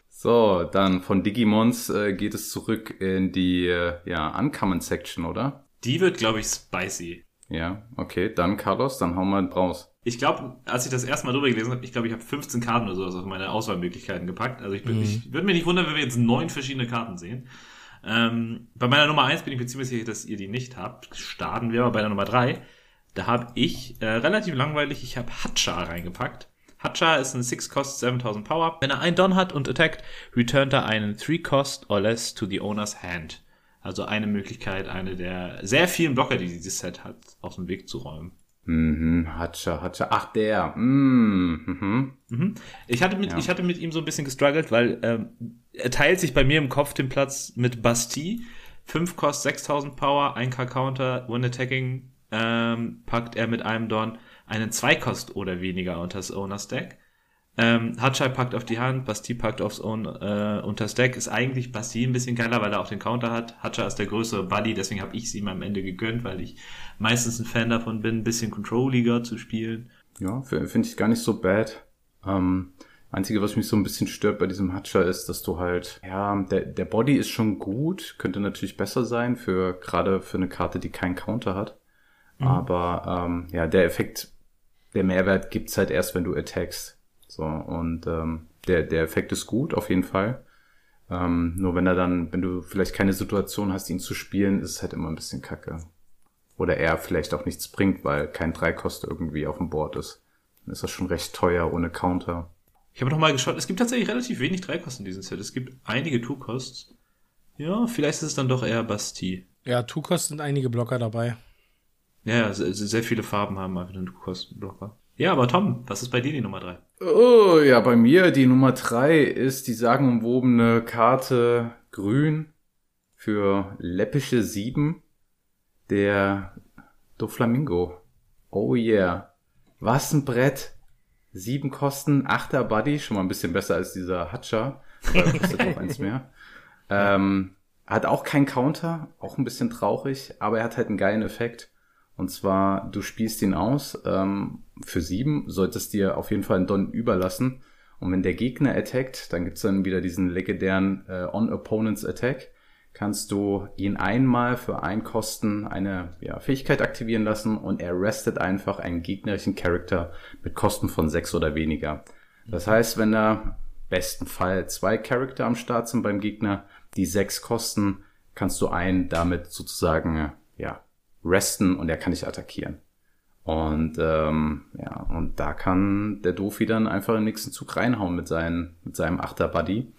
[SPEAKER 2] So, dann von Digimons äh, geht es zurück in die äh, ja, Uncommon Section, oder?
[SPEAKER 3] Die wird, glaube ich, spicy.
[SPEAKER 2] Ja, okay, dann Carlos, dann hauen wir raus.
[SPEAKER 3] Ich glaube, als ich das erste Mal drüber gelesen habe, ich glaube, ich habe 15 Karten oder sowas auf meine Auswahlmöglichkeiten gepackt. Also ich, bin,
[SPEAKER 1] Mhm.
[SPEAKER 3] ich würde mich nicht wundern, wenn wir jetzt neun verschiedene Karten sehen. Ähm, bei meiner Nummer eins bin ich mir ziemlich sicher, dass ihr die nicht habt. Starten wir aber bei der Nummer drei. Da habe ich äh, relativ langweilig, ich habe Hatcha reingepackt. Hatcha ist ein 6-Cost 7000 Power. Wenn er einen Don hat und attackt, returnt er einen 3-Cost or less to the owner's hand. Also eine Möglichkeit, eine der sehr vielen Blocker, die dieses Set hat, aus dem Weg zu räumen.
[SPEAKER 2] Mhm, Hatscha, Hatscha. Ach, der. Mm, mhm.
[SPEAKER 3] Ich hatte mit,
[SPEAKER 2] Ja.
[SPEAKER 3] ich hatte mit ihm so ein bisschen gestruggelt, weil ähm, er teilt sich bei mir im Kopf den Platz mit Bastille. 5 Cost 6000 Power, 1k Counter, One Attacking, ähm, packt er mit einem Dorn einen 2 Cost oder weniger unter das Owner's Deck. Ähm, Hatschai packt auf die Hand, Bastille packt aufs Own, äh, unters Deck. Ist eigentlich Bastille ein bisschen geiler, weil er auch den Counter hat. Hatschai ist der größere Buddy, deswegen habe ich es ihm am Ende gegönnt, weil ich meistens ein Fan davon bin, ein bisschen Control-Liga zu spielen.
[SPEAKER 2] Ja, finde ich gar nicht so bad. Ähm, Einzige, was mich so ein bisschen stört bei diesem Hatscha ist, dass du halt, ja, der, der Body ist schon gut, könnte natürlich besser sein für, gerade für eine Karte, die keinen Counter hat. Aber, ähm, ja, der Effekt, der Mehrwert gibt's halt erst, wenn du attackst. So, und, ähm, der, der Effekt ist gut, auf jeden Fall. Ähm, nur wenn er dann, wenn du vielleicht keine Situation hast, ihn zu spielen, ist es halt immer ein bisschen kacke. Oder er vielleicht auch nichts bringt, weil kein Dreikost irgendwie auf dem Board ist. Dann ist das schon recht teuer ohne Counter.
[SPEAKER 3] Ich habe noch mal geschaut, es gibt tatsächlich relativ wenig Dreikosten in diesem Set. Es gibt einige Two-Costs. Ja, vielleicht ist es dann doch eher Bastille.
[SPEAKER 1] Ja, Tukos sind einige Blocker dabei.
[SPEAKER 3] Ja, sehr, sehr viele Farben haben einfach einen Two-Cost-Blocker. Ja, aber Tom, was ist bei dir die Nummer drei?
[SPEAKER 2] Oh, ja, bei mir die Nummer drei ist die sagenumwobene Karte Grün für läppische sieben der Doflamingo. Oh yeah. Was ein Brett. Sieben Kosten, achter Buddy, schon mal ein bisschen besser als dieser Hatscha. weil er kostet auch eins mehr. Ähm, hat auch keinen Counter, auch ein bisschen traurig, aber er hat halt einen geilen Effekt. Und zwar, du spielst ihn aus ähm, für sieben, solltest dir auf jeden Fall einen Don überlassen. Und wenn der Gegner attackt, dann gibt's dann wieder diesen legendären äh, On-Opponents Attack. Kannst du ihn einmal für ein Kosten eine ja, Fähigkeit aktivieren lassen und er restet einfach einen gegnerischen Charakter mit Kosten von sechs oder weniger. Das heißt, wenn da besten Fall zwei Charakter am Start sind beim Gegner, die sechs kosten, kannst du einen damit sozusagen ja resten und er kann dich attackieren. Und ähm, ja, und da kann der Dofi dann einfach im nächsten Zug reinhauen mit, seinen, mit seinem Achter-Buddy.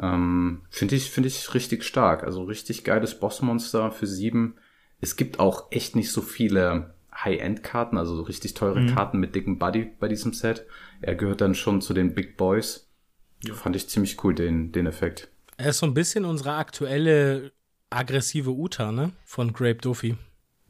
[SPEAKER 2] Ähm, Finde ich, finde ich richtig stark. Also richtig geiles Bossmonster für sieben. Es gibt auch echt nicht so viele High-End-Karten, also so richtig teure
[SPEAKER 3] Mhm.
[SPEAKER 2] Karten mit dicken Buddy bei diesem Set. Er gehört dann schon zu den Big Boys. Fand ich ziemlich cool, den, den Effekt.
[SPEAKER 1] Er ist so ein bisschen unsere aktuelle aggressive Uta, ne? Von Grape Duffy.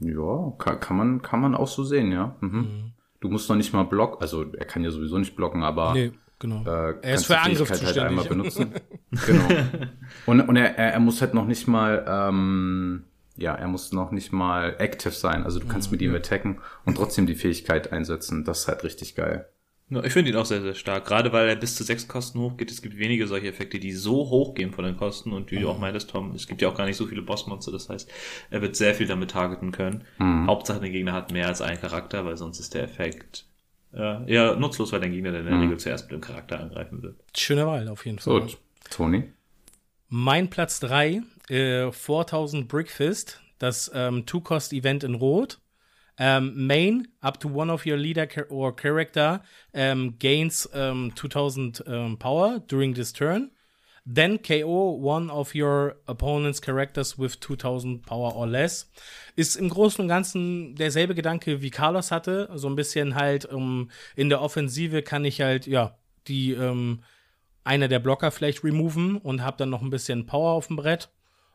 [SPEAKER 2] Ja, kann, kann, man, kann man auch so sehen, ja. Mhm. Du musst noch nicht mal blocken, also er kann ja sowieso nicht blocken, aber
[SPEAKER 1] Nee, genau.
[SPEAKER 2] äh,
[SPEAKER 1] er ist für Angriff zuständig.
[SPEAKER 2] halt einmal benutzen. genau. Und, und er, er, er muss halt noch nicht mal, ähm, ja, er muss noch nicht mal active sein. Also du kannst mit ihm attacken und trotzdem die Fähigkeit einsetzen. Das ist halt richtig geil.
[SPEAKER 3] Ja, ich finde ihn auch sehr, sehr stark. Gerade weil er bis zu sechs Kosten hochgeht. Es gibt wenige solche Effekte, die so hoch gehen von den Kosten. Und wie du auch meintest, Tom, es gibt ja auch gar nicht so viele Bossmonster. Das heißt, er wird sehr viel damit targeten können. Hauptsache, der Gegner hat mehr als einen Charakter, weil sonst ist der Effekt äh, eher nutzlos, weil dein Gegner dann in der Regel zuerst mit dem Charakter angreifen wird.
[SPEAKER 1] Schöne Wahl, auf jeden Fall.
[SPEAKER 2] Gut. Toni?
[SPEAKER 1] Mein Platz 3, äh, 4000 Brickfist, das ähm, Two-Cost-Event in Rot. Ähm, main, up to one of your leader or character um, gains um, 2000 um, power during this turn. Then KO one of your opponent's characters with 2000 power or less. Ist im Großen und Ganzen derselbe Gedanke wie Carlos hatte. So ein bisschen halt um, in der Offensive kann ich halt, ja, die, ähm, einer der Blocker vielleicht removen und habe dann noch ein bisschen Power auf dem Brett.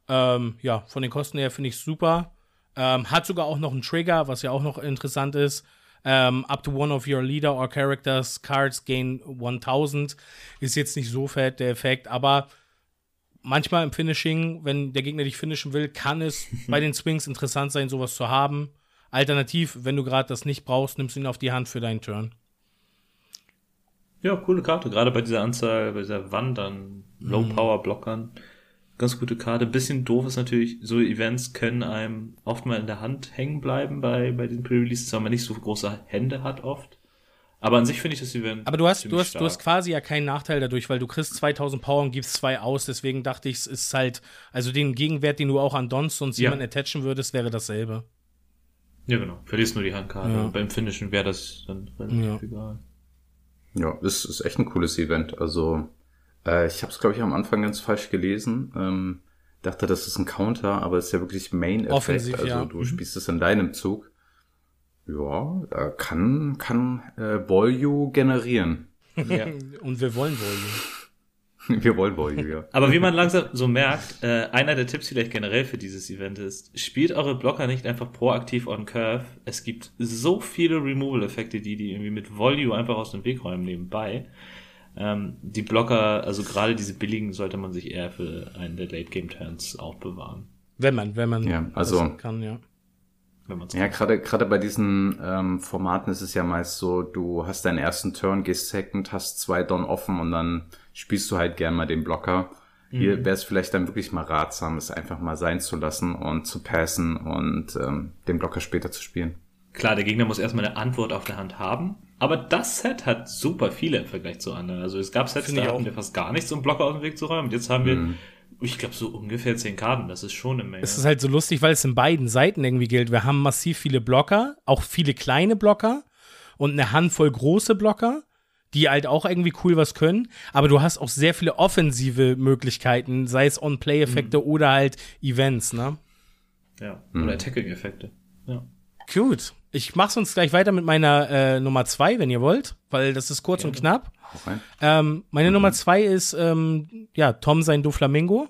[SPEAKER 1] Ähm, ja, von den Kosten her finde ich super. Ähm, hat sogar auch noch einen Trigger, was ja auch noch interessant ist. Ähm, up to one of your leader or characters cards gain 1000. Ist jetzt nicht so fett, der Effekt, aber manchmal im Finishing, wenn der Gegner dich finishen will, kann es bei den Swings interessant sein, sowas zu haben. Alternativ, wenn du gerade das nicht brauchst, nimmst du ihn auf die Hand für deinen Turn.
[SPEAKER 3] Ja, coole Karte. Gerade bei dieser Anzahl, bei dieser Wand an Low-Power-Blockern. Ganz gute Karte. Bisschen doof ist natürlich, so Events können einem oft mal in der Hand hängen bleiben bei, bei den Pre-Releases, weil man nicht so große Hände hat oft. Aber an sich finde ich das Event.
[SPEAKER 1] Aber du hast, du hast, du hast
[SPEAKER 3] stark.
[SPEAKER 1] quasi ja keinen Nachteil dadurch, weil du kriegst 2000 Power und gibst zwei aus. Deswegen dachte ich, es ist halt, also den Gegenwert, den du auch an Dons und
[SPEAKER 3] Ja.
[SPEAKER 1] jemanden attachen würdest, wäre dasselbe.
[SPEAKER 3] Ja, genau. Verlierst nur die Handkarte.
[SPEAKER 1] Ja.
[SPEAKER 3] Und beim Finishen wäre das dann relativ
[SPEAKER 1] Ja.
[SPEAKER 3] egal.
[SPEAKER 2] Ja, das ist echt ein cooles Event. Also, äh, ich habe es, glaube ich, am Anfang ganz falsch gelesen. Ähm, dachte, das ist ein Counter, aber es ist ja wirklich Main-Effekt.
[SPEAKER 1] Offensiv,
[SPEAKER 2] also
[SPEAKER 1] ja.
[SPEAKER 2] du
[SPEAKER 1] Mhm.
[SPEAKER 2] spielst es in deinem Zug. Ja, äh, kann, kann äh, Volue generieren.
[SPEAKER 3] Ja.
[SPEAKER 1] Und wir wollen wohl.
[SPEAKER 2] Wir wollen Volue, ja.
[SPEAKER 3] Aber wie man langsam so merkt, äh, einer der Tipps vielleicht generell für dieses Event ist, spielt eure Blocker nicht einfach proaktiv on Curve. Es gibt so viele Removal-Effekte, die die irgendwie mit Volume einfach aus dem Weg räumen nebenbei. Ähm, die Blocker, also gerade diese billigen, sollte man sich eher für einen der Late-Game-Turns aufbewahren.
[SPEAKER 1] Wenn man, wenn man
[SPEAKER 2] Ja, also-
[SPEAKER 1] das kann, ja.
[SPEAKER 3] Wenn
[SPEAKER 2] Ja, gerade gerade bei diesen ähm, Formaten ist es ja meist so, du hast deinen ersten Turn, gehst Second, hast zwei Don offen und dann spielst du halt gern mal den Blocker. Hier wäre es vielleicht dann wirklich mal ratsam, es einfach mal sein zu lassen und zu passen und ähm, den Blocker später zu spielen.
[SPEAKER 3] Klar, der Gegner muss erstmal eine Antwort auf der Hand haben. Aber das Set hat super viele im Vergleich zu anderen. Also es gab Sets, da hatten
[SPEAKER 1] auch.
[SPEAKER 3] wir fast gar nichts, um Blocker aus dem Weg zu räumen. Und jetzt haben wir, ich glaube, so ungefähr zehn Karten. Das ist schon eine Menge.
[SPEAKER 1] Es ist halt so lustig, weil es in beiden Seiten irgendwie gilt. Wir haben massiv viele Blocker, auch viele kleine Blocker und eine Handvoll große Blocker, die halt auch irgendwie cool was können. Aber du hast auch sehr viele offensive Möglichkeiten, sei es On-Play-Effekte oder halt Events, ne?
[SPEAKER 3] ja. Oder Attacking-Effekte. Ja.
[SPEAKER 1] Gut. Ich mach's uns gleich weiter mit meiner äh, Nummer zwei, wenn ihr wollt, weil das ist kurz und knapp.
[SPEAKER 2] Rein.
[SPEAKER 1] Ähm, meine Nummer zwei ist, ähm, ja, Tom sein Doflamingo.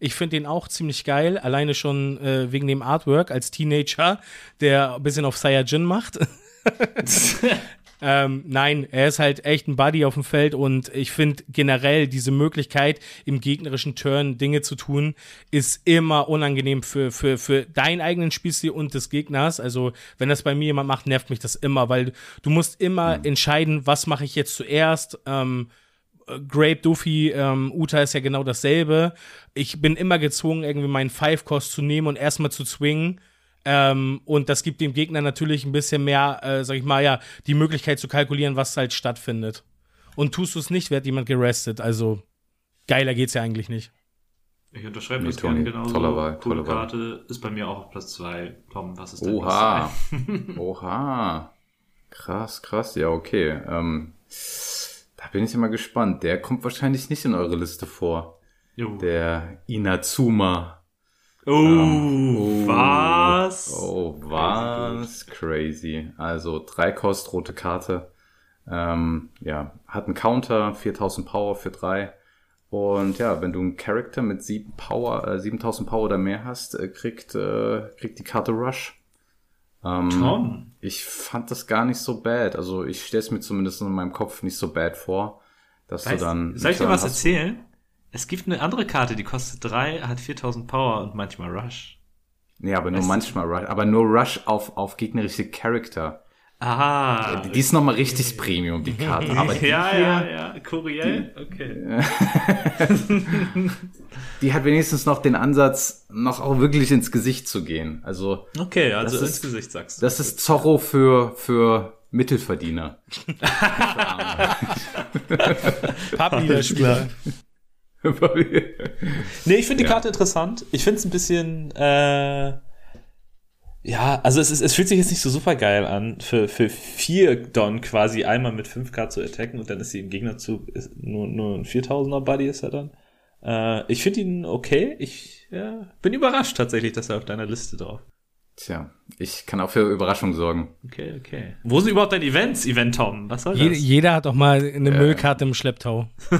[SPEAKER 1] Ich finde den auch ziemlich geil, alleine schon äh, wegen dem Artwork als Teenager, der ein bisschen auf Saiyajin macht. ähm, nein, er ist halt echt ein Buddy auf dem Feld und ich finde generell diese Möglichkeit, im gegnerischen Turn Dinge zu tun, ist immer unangenehm für, für, für deinen eigenen Spielstil und des Gegners. Also, wenn das bei mir jemand macht, nervt mich das immer, weil du musst immer entscheiden, was mache ich jetzt zuerst. Ähm, Grape, Duffy, ähm, Uta ist ja genau dasselbe. Ich bin immer gezwungen, irgendwie meinen Five-Cost zu nehmen und erstmal zu zwingen. Ähm, und das gibt dem Gegner natürlich ein bisschen mehr, äh, sag ich mal, ja, die Möglichkeit zu kalkulieren, was halt stattfindet. Und tust du es nicht, wird jemand gerestet. Also geiler geht's ja eigentlich nicht.
[SPEAKER 3] Ich unterschreibe
[SPEAKER 2] Nee,
[SPEAKER 3] das gerne
[SPEAKER 2] Toni,
[SPEAKER 3] genauso.
[SPEAKER 2] toller Wahl, tolle Wahl.
[SPEAKER 3] Karte ist bei mir auch auf Platz zwei. Tom, was ist dein
[SPEAKER 2] Oha. Oha. Krass, krass. Ja, okay. Ähm, da bin ich immer gespannt. Der kommt wahrscheinlich nicht in eure Liste vor.
[SPEAKER 3] Jo.
[SPEAKER 2] Der Inazuma.
[SPEAKER 3] Oh,
[SPEAKER 2] Oh.
[SPEAKER 3] was?
[SPEAKER 2] Oh, was? Crazy. Also, drei Kost, rote Karte. Ähm, ja, hat einen Counter, 4000 Power für drei. Und ja, wenn du einen Charakter mit 7 Power, äh, 7000 Power oder mehr hast, äh, kriegt, äh, kriegt die Karte Rush. Ähm,
[SPEAKER 3] Tom.
[SPEAKER 2] Ich fand das gar nicht so bad. Also ich stelle es mir zumindest in meinem Kopf nicht so bad vor, dass
[SPEAKER 3] Weißt,
[SPEAKER 2] du dann.
[SPEAKER 3] soll ich dir was erzählen? Es gibt eine andere Karte, die kostet drei, hat 4000 Power und manchmal Rush.
[SPEAKER 2] Nee, aber nur
[SPEAKER 3] Weißt
[SPEAKER 2] manchmal Rush. Aber nur Rush auf, auf gegnerische Charakter.
[SPEAKER 3] Ah.
[SPEAKER 2] Die ist nochmal richtig Premium, die Karte. Aber die
[SPEAKER 3] ja,
[SPEAKER 2] hier,
[SPEAKER 3] ja, ja. Kuriel? Okay.
[SPEAKER 2] die hat wenigstens noch den Ansatz, noch auch wirklich ins Gesicht zu gehen. Also,
[SPEAKER 3] Okay, also ins
[SPEAKER 2] ist-
[SPEAKER 3] Gesicht sagst du.
[SPEAKER 2] das ist Zorro für, für Mittelverdiener.
[SPEAKER 1] Pappniederspieler.
[SPEAKER 3] Nee, ich finde die
[SPEAKER 2] Ja.
[SPEAKER 3] Karte interessant. Ich finde es ein bisschen, äh, ja, also es, ist, es fühlt sich jetzt nicht so super geil an, für, für vier Don quasi einmal mit 5k zu attacken und dann ist sie im Gegnerzug ist nur, nur ein 4000er Buddy ist er dann. Äh, ich finde ihn okay. Ich ja, bin überrascht tatsächlich, dass er auf deiner Liste drauf.
[SPEAKER 2] Tja, ich kann auch für Überraschung sorgen.
[SPEAKER 3] Okay, okay. Wo sind überhaupt deine Events, Event Tom? Was soll das?
[SPEAKER 1] jeder hat doch mal eine Müllkarte im Schlepptau.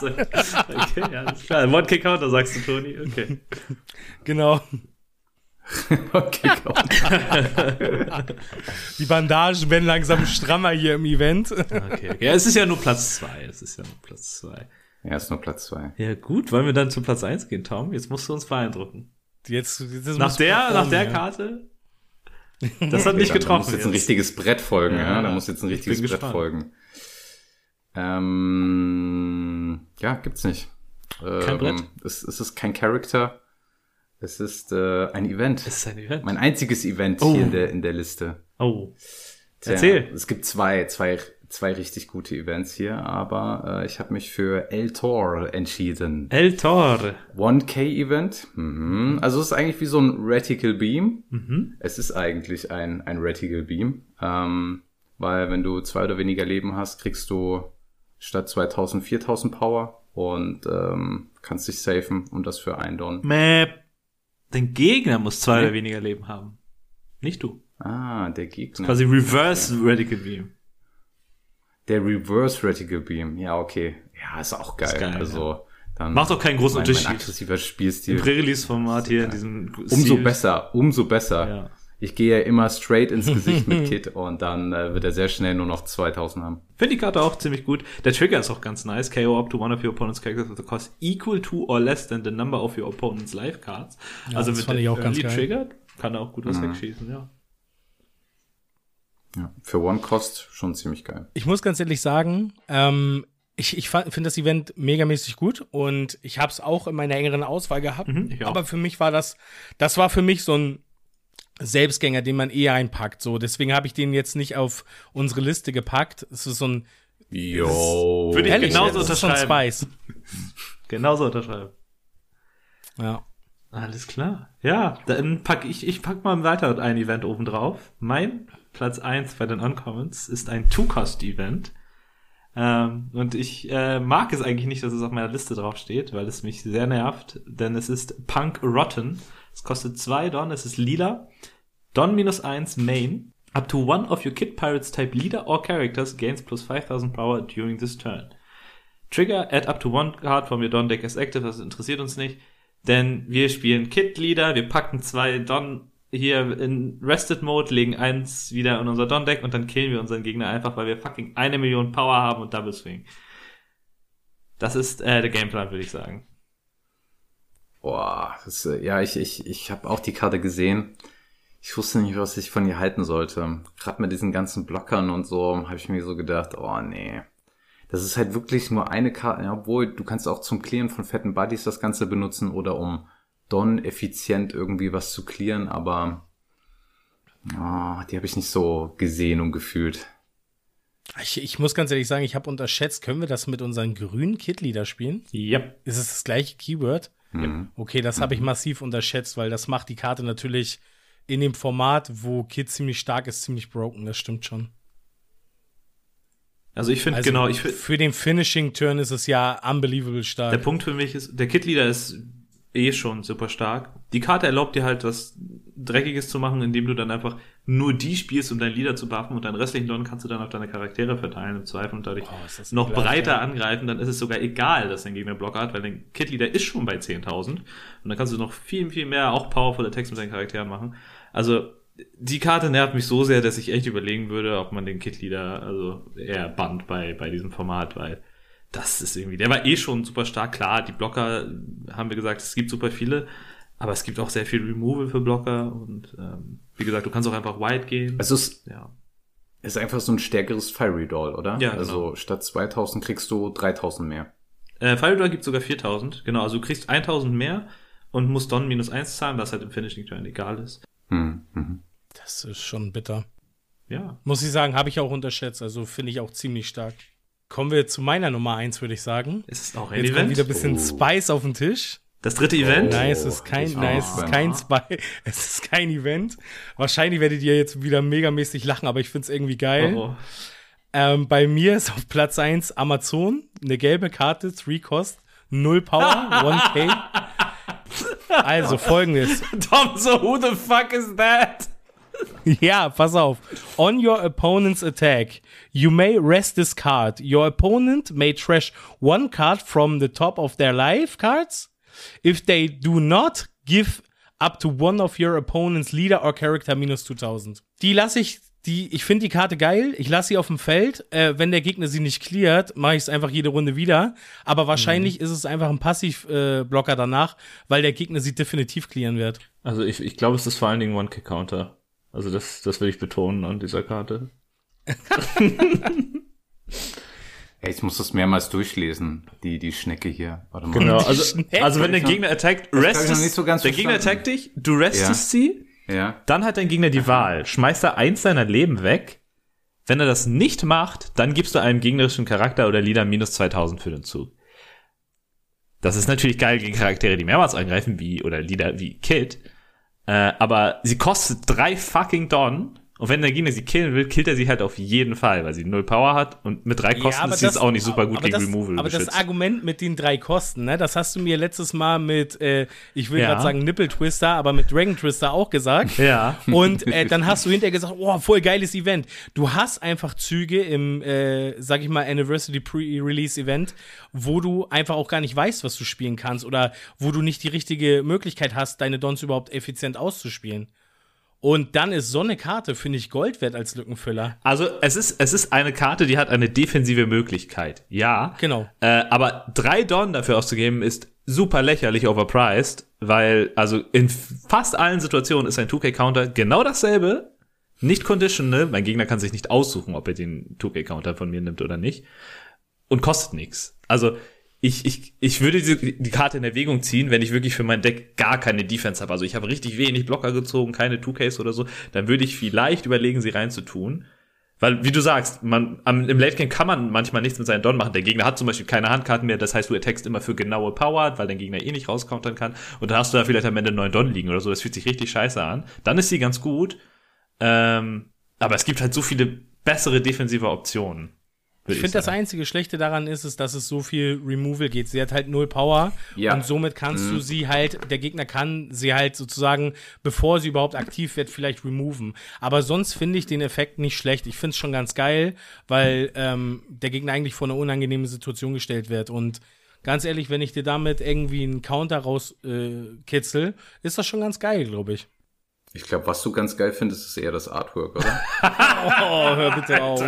[SPEAKER 3] Okay, ja, alles klar. One-Kick-Counter sagst du, Toni. Okay.
[SPEAKER 1] Genau.
[SPEAKER 2] Komm.
[SPEAKER 1] Die Bandagen werden langsam strammer hier im Event.
[SPEAKER 3] Okay, okay. Ja, es ist ja nur Platz zwei. Es ist ja nur Platz zwei.
[SPEAKER 2] Ja, ist nur Platz zwei.
[SPEAKER 3] Ja, gut, wollen wir dann zu Platz 1 gehen, Tom? Jetzt musst du uns beeindrucken.
[SPEAKER 1] Jetzt, jetzt
[SPEAKER 3] Nach der, nach der
[SPEAKER 1] ja.
[SPEAKER 3] Karte? Das hat nicht
[SPEAKER 2] Da- Da
[SPEAKER 3] getroffen.
[SPEAKER 2] muss jetzt ein richtiges Brett folgen,
[SPEAKER 3] Ja,
[SPEAKER 2] ja. Da muss jetzt ein
[SPEAKER 3] ich
[SPEAKER 2] richtiges Brett
[SPEAKER 3] gespannt.
[SPEAKER 2] folgen. Ähm, ja, gibt's nicht.
[SPEAKER 3] Kein Brett?
[SPEAKER 2] Es, es ist kein Charakter. Es ist äh, ein Event.
[SPEAKER 3] Das ist ein Event.
[SPEAKER 2] Mein einziges Event
[SPEAKER 3] Oh.
[SPEAKER 2] hier in der, in der Liste.
[SPEAKER 3] Oh.
[SPEAKER 2] Tja,
[SPEAKER 3] Erzähl.
[SPEAKER 2] Es gibt zwei, zwei, zwei richtig gute Events hier, aber äh, ich habe mich für El Tor entschieden.
[SPEAKER 3] El Tor.
[SPEAKER 2] 1K-Event. Mhm. Also es ist eigentlich wie so ein Reticle Beam.
[SPEAKER 3] Mhm.
[SPEAKER 2] Es ist eigentlich ein, ein Reticle Beam. Ähm, weil wenn du zwei oder weniger Leben hast, kriegst du statt 2000 4000 Power und ähm, kannst dich safen und das für ein Don.
[SPEAKER 3] Map. Dein Gegner muss zwei
[SPEAKER 2] Nee.
[SPEAKER 3] oder weniger Leben haben. Nicht du.
[SPEAKER 2] Ah, der Gegner.
[SPEAKER 3] Quasi Reverse Radical Beam.
[SPEAKER 2] Der Reverse Reticle Beam. Ja, okay. Ja, ist auch geil.
[SPEAKER 3] geil,
[SPEAKER 2] also dann
[SPEAKER 3] Macht doch keinen großen
[SPEAKER 2] mein,
[SPEAKER 3] Unterschied.
[SPEAKER 2] Mein aggressiver
[SPEAKER 3] Im
[SPEAKER 2] Spielstil.
[SPEAKER 3] Pre-Release-Format hier in diesem
[SPEAKER 2] Umso
[SPEAKER 3] Stil.
[SPEAKER 2] besser, umso besser.
[SPEAKER 3] Ja.
[SPEAKER 2] Ich gehe ja immer straight ins Gesicht mit Kit und dann äh, wird er sehr schnell nur noch 2000 haben.
[SPEAKER 3] Finde die Karte auch ziemlich gut. Der Trigger ist auch ganz nice. KO up to one of your opponent's characters with a cost equal to or less than the number of your opponent's life cards. also
[SPEAKER 1] das
[SPEAKER 3] mit
[SPEAKER 1] fand
[SPEAKER 3] der
[SPEAKER 1] ich auch ganz
[SPEAKER 3] Early
[SPEAKER 1] geil.
[SPEAKER 3] Trigger kann er auch gut was
[SPEAKER 2] Mhm.
[SPEAKER 3] wegschießen, ja.
[SPEAKER 2] Ja. Für One Cost schon ziemlich geil.
[SPEAKER 1] Ich muss ganz ehrlich sagen, ähm, ich, ich finde das Event megamäßig gut und ich habe es auch in meiner engeren Auswahl gehabt.
[SPEAKER 3] Mhm,
[SPEAKER 1] aber für mich war das, das war für mich so ein Selbstgänger, den man eher einpackt. So, deswegen habe ich den jetzt nicht auf unsere Liste gepackt. Es ist so ein
[SPEAKER 2] Yo.
[SPEAKER 3] Würde ich
[SPEAKER 1] ehrlich,
[SPEAKER 3] genauso
[SPEAKER 1] es ist so ein
[SPEAKER 3] unterschreiben.
[SPEAKER 1] Spice.
[SPEAKER 3] Genauso unterschreiben.
[SPEAKER 1] Ja.
[SPEAKER 3] Alles klar. Ja, dann pack ich, ich pack mal weiter ein Event oben drauf. Mein Platz eins bei den Uncommons ist ein Two-Cost-Event. Ähm, und ich äh, mag es eigentlich nicht, dass es auf meiner Liste draufsteht, weil es mich sehr nervt, denn es ist Punk Rotten. Es kostet zwei Don, es ist lila. Don minus eins Main. Up to one of your Kid Pirates type leader or characters gains plus 5000 power during this turn. Trigger, add up to one card from your Don deck as active, das interessiert uns nicht. Denn wir spielen Kit-Leader, wir packen zwei Don hier in Rested Mode, legen eins wieder in unser Don-Deck und dann killen wir unseren Gegner einfach, weil wir fucking eine Million Power haben und Double Swing. Das ist äh, der Gameplan, würde ich sagen.
[SPEAKER 2] Boah, das, äh, ja, ich, ich, ich habe auch die Karte gesehen. Ich wusste nicht, was ich von ihr halten sollte. Gerade mit diesen ganzen Blockern und so habe ich mir so gedacht, oh nee. Das ist halt wirklich nur eine Karte, obwohl du kannst auch zum Clearen von fetten Buddies das Ganze benutzen oder um Don effizient irgendwie was zu clearen, aber oh, die habe ich nicht so gesehen und gefühlt.
[SPEAKER 1] Ich, ich muss ganz ehrlich sagen, ich habe unterschätzt, können wir das mit unseren grünen Kit-Leader spielen?
[SPEAKER 3] Ja.
[SPEAKER 1] Ist es das gleiche Keyword?
[SPEAKER 2] Mhm.
[SPEAKER 1] Okay, das habe ich massiv unterschätzt, weil das macht die Karte natürlich in dem Format, wo Kid ziemlich stark ist, ziemlich broken. Das stimmt schon.
[SPEAKER 3] Also ich finde,
[SPEAKER 1] Also
[SPEAKER 3] genau, ich finde,
[SPEAKER 1] für den Finishing Turn ist es ja unbelievable stark.
[SPEAKER 3] der Punkt für mich ist, der Kit-Leader ist eh schon super stark. Die Karte erlaubt dir halt was Dreckiges zu machen, indem du dann einfach nur die spielst, um deinen Leader zu buffen und deinen restlichen Don kannst du dann auf deine Charaktere verteilen im Zweifel und dadurch
[SPEAKER 1] Oh,
[SPEAKER 3] noch
[SPEAKER 1] ekelhaft,
[SPEAKER 3] breiter
[SPEAKER 1] ja.
[SPEAKER 3] angreifen, dann ist es sogar egal, dass dein Gegner Block hat, weil dein Kit-Leader ist schon bei 10.000 und dann kannst du noch viel, viel mehr auch powerful Attacks mit deinen Charakteren machen. Also die Karte nervt mich so sehr, dass ich echt überlegen würde, ob man den Kit-Leader also eher bannt bei, bei diesem Format, weil das ist irgendwie, der war eh schon super stark. Klar, die Blocker haben wir gesagt, es gibt super viele, aber es gibt auch sehr viel Removal für Blocker und ähm, wie gesagt, du kannst auch einfach wide gehen.
[SPEAKER 2] Also es
[SPEAKER 3] ja.
[SPEAKER 2] ist einfach so ein stärkeres Fiery Doll, oder?
[SPEAKER 3] Ja,
[SPEAKER 2] Also
[SPEAKER 3] genau.
[SPEAKER 2] statt 2000 kriegst du 3000 mehr.
[SPEAKER 3] Äh, Fire gibt sogar 4000, genau, also du kriegst 1000 mehr und musst Don minus 1 zahlen, was halt im Finishing Turn egal ist.
[SPEAKER 2] Hm, mhm.
[SPEAKER 1] Das ist schon bitter.
[SPEAKER 3] Ja.
[SPEAKER 1] Muss ich sagen, habe ich auch unterschätzt. Also finde ich auch ziemlich stark. Kommen wir zu meiner Nummer eins, würde ich sagen.
[SPEAKER 3] Es ist auch ein
[SPEAKER 1] Jetzt kommt
[SPEAKER 3] Event.
[SPEAKER 1] wieder ein bisschen
[SPEAKER 2] Oh.
[SPEAKER 1] Spice auf den Tisch.
[SPEAKER 3] Das dritte Event.
[SPEAKER 1] Nein, es ist kein,
[SPEAKER 2] ich
[SPEAKER 1] nein, es ist kein Spy, es ist kein Event. Wahrscheinlich werdet ihr jetzt wieder megamäßig lachen, aber ich finde es irgendwie geil.
[SPEAKER 3] Oh, oh.
[SPEAKER 1] Ähm, bei mir ist auf Platz 1 Amazon, eine gelbe Karte, 3 Cost, 0 Power, 1K. Also folgendes.
[SPEAKER 3] Tom, so who the fuck is that?
[SPEAKER 1] Ja, pass auf. On your opponent's attack, you may rest this card. Your opponent may trash one card from the top of their life cards. If they do not, give up to one of your opponent's leader or character minus 2000. Die lasse ich, die, ich finde die Karte geil. Ich lasse sie auf dem Feld. Äh, wenn der Gegner sie nicht cleart, mache ich es einfach jede Runde wieder. Aber wahrscheinlich ist es einfach ein Passivblocker äh, danach, weil der Gegner sie definitiv clearen wird.
[SPEAKER 3] Also ich, ich glaube, es ist vor allen Dingen One-Kick-Counter. Also das, das will ich betonen an dieser Karte.
[SPEAKER 2] Ja, Ich muss das mehrmals durchlesen, die, die Schnecke hier.
[SPEAKER 3] Warte mal. Genau, also, also wenn der Gegner attackt, restest,
[SPEAKER 2] so
[SPEAKER 3] der Gegner attackt dich, du restest ja. sie, ja. dann hat dein Gegner die Wahl. Schmeißt er eins seiner Leben weg. Wenn er das nicht macht, dann gibst du einem gegnerischen Charakter oder Leader minus 2000 für den Zug. Das ist natürlich geil gegen Charaktere, die mehrmals angreifen, wie, oder Leader wie Kid. Äh, aber sie kostet drei fucking Don und wenn der Gegner sie killen will, killt er sie halt auf jeden Fall, weil sie null Power hat und mit drei Kosten ja, ist sie jetzt auch nicht super gut gegen
[SPEAKER 1] das,
[SPEAKER 3] Removal
[SPEAKER 1] Aber
[SPEAKER 3] beschützt.
[SPEAKER 1] das Argument mit den drei Kosten, ne, das hast du mir letztes Mal mit, äh, ich will ja. gerade sagen Nipple Twister, aber mit Dragon Twister auch gesagt.
[SPEAKER 3] Ja.
[SPEAKER 1] Und äh, dann hast du hinterher gesagt, oh, voll geiles Event. Du hast einfach Züge im, äh, sag ich mal, Anniversary Pre-Release Event, wo du einfach auch gar nicht weißt, was du spielen kannst oder wo du nicht die richtige Möglichkeit hast, deine Dons überhaupt effizient auszuspielen. Und dann ist so eine Karte, finde ich, Gold wert als Lückenfüller.
[SPEAKER 3] Also es ist, es ist eine Karte, die hat eine defensive Möglichkeit. Ja.
[SPEAKER 1] Genau.
[SPEAKER 3] Äh, aber drei Don dafür auszugeben, ist super lächerlich overpriced, weil also in fast allen Situationen ist ein 2K-Counter genau dasselbe. Nicht conditional. Mein Gegner kann sich nicht aussuchen, ob er den 2K-Counter von mir nimmt oder nicht. Und kostet nichts. Also ich, ich, ich würde die, die Karte in Erwägung ziehen, wenn ich wirklich für mein Deck gar keine Defense habe. Also ich habe richtig wenig Blocker gezogen, keine 2Ks oder so, dann würde ich vielleicht überlegen, sie reinzutun. Weil, wie du sagst, man, am, im Late Game kann man manchmal nichts mit seinen Don machen. Der Gegner hat zum Beispiel keine Handkarten mehr, das heißt, du attackst immer für genaue Power, weil dein Gegner eh nicht rauskontern kann. Und dann hast du da vielleicht am Ende neun Don liegen oder so. Das fühlt sich richtig scheiße an. Dann ist sie ganz gut. Ähm, aber es gibt halt so viele bessere defensive Optionen.
[SPEAKER 1] Ich finde, das einzige Schlechte daran ist, ist, dass es so viel Removal geht. Sie hat halt null Power ja. und somit kannst mhm. du sie halt, der Gegner kann sie halt sozusagen, bevor sie überhaupt aktiv wird, vielleicht removen. Aber sonst finde ich den Effekt nicht schlecht. Ich finde es schon ganz geil, weil ähm, der Gegner eigentlich vor eine unangenehme Situation gestellt wird. Und ganz ehrlich, wenn ich dir damit irgendwie einen Counter rauskitzel, äh, ist das schon ganz geil, glaube ich.
[SPEAKER 2] Ich glaube, was du ganz geil findest, ist eher das Artwork, oder?
[SPEAKER 1] oh, hör bitte auf.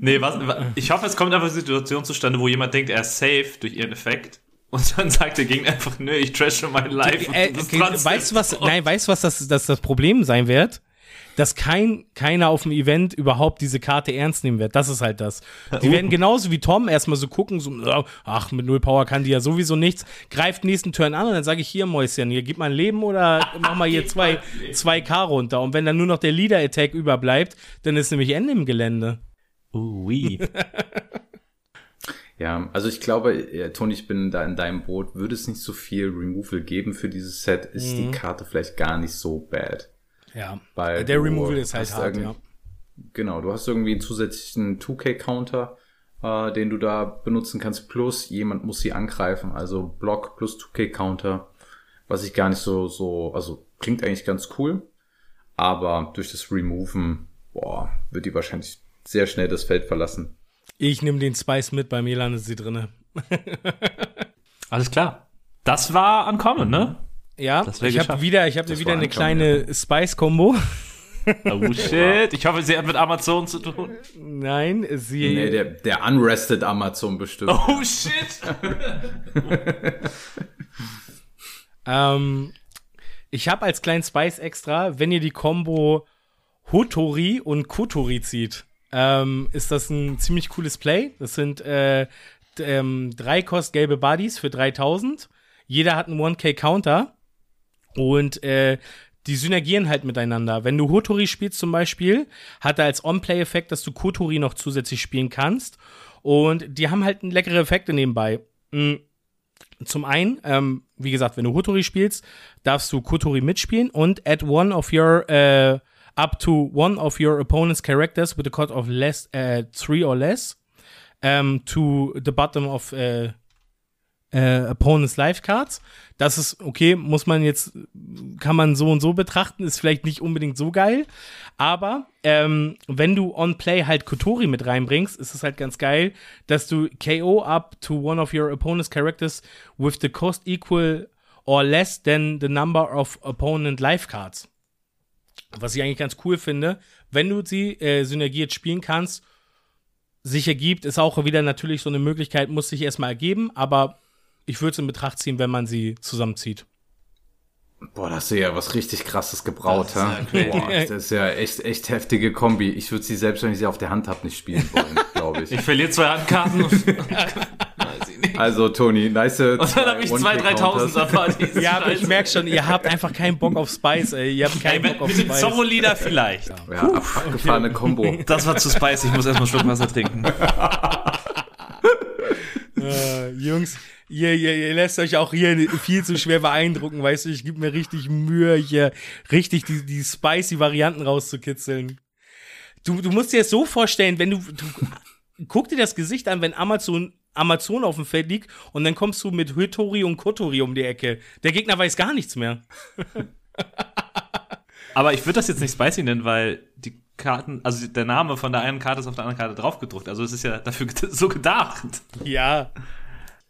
[SPEAKER 3] Nee, was, ich hoffe, es kommt einfach eine Situation zustande, wo jemand denkt, er ist safe durch ihren Effekt. Und dann sagt der Gegner einfach, nö, ich trashe mein Life.
[SPEAKER 1] Äh, okay, weißt du was, nein, weißt du was das, das, das Problem sein wird? dass kein, keiner auf dem Event überhaupt diese Karte ernst nehmen wird. Das ist halt das. Die uh. werden genauso wie Tom erstmal so gucken, so, ach, mit Null Power kann die ja sowieso nichts. Greift nächsten Turn an und dann sage ich hier, Mäuschen, hier, gib mal ein Leben oder mach mal hier zwei, zwei K runter. Und wenn dann nur noch der Leader-Attack überbleibt, dann ist nämlich Ende im Gelände.
[SPEAKER 3] Ui.
[SPEAKER 2] Ja, also ich glaube, Toni, ich bin da in deinem Boot. Würde es nicht so viel Removal geben für dieses Set, ist mhm. die Karte vielleicht gar nicht so bad.
[SPEAKER 1] Ja, Weil der Removal ist halt hart, ja.
[SPEAKER 2] Genau, du hast irgendwie einen zusätzlichen 2K-Counter, äh, den du da benutzen kannst, plus jemand muss sie angreifen, also Block plus 2K-Counter, was ich gar nicht so, so, also klingt eigentlich ganz cool, aber durch das Removen, boah, wird die wahrscheinlich sehr schnell das Feld verlassen.
[SPEAKER 1] Ich nehme den Spice mit, bei mir landet sie drinne.
[SPEAKER 3] Alles klar. Das war Uncommon, ne?
[SPEAKER 1] Ja, ich habe wieder, ich habe wieder eine kleine ja. Spice-Kombo.
[SPEAKER 3] Oh shit, ich hoffe, sie hat mit Amazon zu tun.
[SPEAKER 1] Nein, sie.
[SPEAKER 2] Nee, der, der Unrested Amazon bestimmt.
[SPEAKER 3] Oh shit!
[SPEAKER 1] ähm, ich habe als kleinen Spice extra, wenn ihr die Combo Hotori und Kotori zieht, ähm, ist das ein ziemlich cooles Play. Das sind äh, ähm, drei Kost gelbe Buddies für 3000. Jeder hat einen 1K-Counter. Und äh, die synergieren halt miteinander. Wenn du Hotori spielst zum Beispiel, hat er als On-Play-Effekt, dass du Kotori noch zusätzlich spielen kannst. Und die haben halt leckere Effekte nebenbei. Mhm. Zum einen, ähm, wie gesagt, wenn du Hotori spielst, darfst du Kotori mitspielen und add one of your uh, up to one of your opponent's characters with a cost of less uh, three or less um, to the bottom of uh, äh, Opponents Life Cards. Das ist okay, muss man jetzt, kann man so und so betrachten, ist vielleicht nicht unbedingt so geil. Aber ähm, wenn du on Play halt Kotori mit reinbringst, ist es halt ganz geil, dass du KO up to one of your opponent's characters with the cost equal or less than the number of opponent Life Cards. Was ich eigentlich ganz cool finde, wenn du sie äh, synergiert spielen kannst, sich ergibt, ist auch wieder natürlich so eine Möglichkeit, muss sich erstmal ergeben, aber ich würde es in Betracht ziehen, wenn man sie zusammenzieht.
[SPEAKER 2] Boah, da hast du ja was richtig krasses gebraut, ha? Ja Boah, das ist ja echt, echt heftige Kombi. Ich würde sie selbst, wenn ich sie auf der Hand habe, nicht spielen wollen, glaube ich.
[SPEAKER 3] Ich verliere zwei Handkarten.
[SPEAKER 2] also, Toni, nice.
[SPEAKER 3] Und dann habe ich zwei 3000er Partys.
[SPEAKER 1] Ja, aber ich merke schon, ihr habt einfach keinen Bock auf Spice, ey. Ihr habt keinen Bock auf
[SPEAKER 3] mit dem
[SPEAKER 1] Spice.
[SPEAKER 3] Zorro-Lieder vielleicht.
[SPEAKER 2] Ja, ab, abgefahrene Kombo.
[SPEAKER 3] Das war zu spicy, ich muss erstmal einen Schluck Wasser trinken.
[SPEAKER 1] Äh, Jungs, ihr, ihr, ihr lässt euch auch hier viel zu schwer beeindrucken, weißt du, ich gebe mir richtig Mühe, hier richtig die, die spicy Varianten rauszukitzeln. Du, du musst dir das so vorstellen, wenn du, du guck dir das Gesicht an, wenn Amazon Amazon auf dem Feld liegt und dann kommst du mit Hitori und Kotori um die Ecke. Der Gegner weiß gar nichts mehr.
[SPEAKER 3] Aber ich würde das jetzt nicht spicy nennen, weil die Karten, also der Name von der einen Karte ist auf der anderen Karte draufgedruckt. Also es ist ja dafür so gedacht.
[SPEAKER 1] Ja,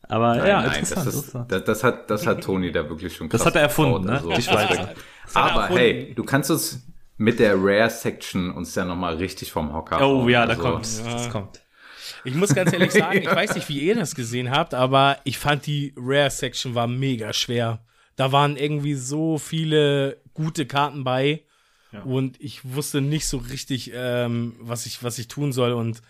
[SPEAKER 3] Aber
[SPEAKER 2] Nein,
[SPEAKER 3] ja,
[SPEAKER 2] nein, das, ist, das, das hat, das hat Toni da wirklich schon
[SPEAKER 3] Das
[SPEAKER 2] krass
[SPEAKER 3] hat er erfunden, ne?
[SPEAKER 2] also.
[SPEAKER 1] Das hat er
[SPEAKER 2] Aber
[SPEAKER 1] erfunden.
[SPEAKER 2] hey, du kannst uns mit der Rare Section uns ja nochmal richtig vom Hocker
[SPEAKER 3] Oh ja, da
[SPEAKER 2] Also,
[SPEAKER 3] kommt's.
[SPEAKER 1] Ja.
[SPEAKER 3] Das kommt.
[SPEAKER 1] Ich muss ganz ehrlich sagen, ich weiß nicht, wie ihr das gesehen habt, aber ich fand die Rare Section war mega schwer. Da waren irgendwie so viele gute Karten bei
[SPEAKER 3] Ja.
[SPEAKER 1] und ich wusste nicht so richtig, ähm, was ich was ich tun soll und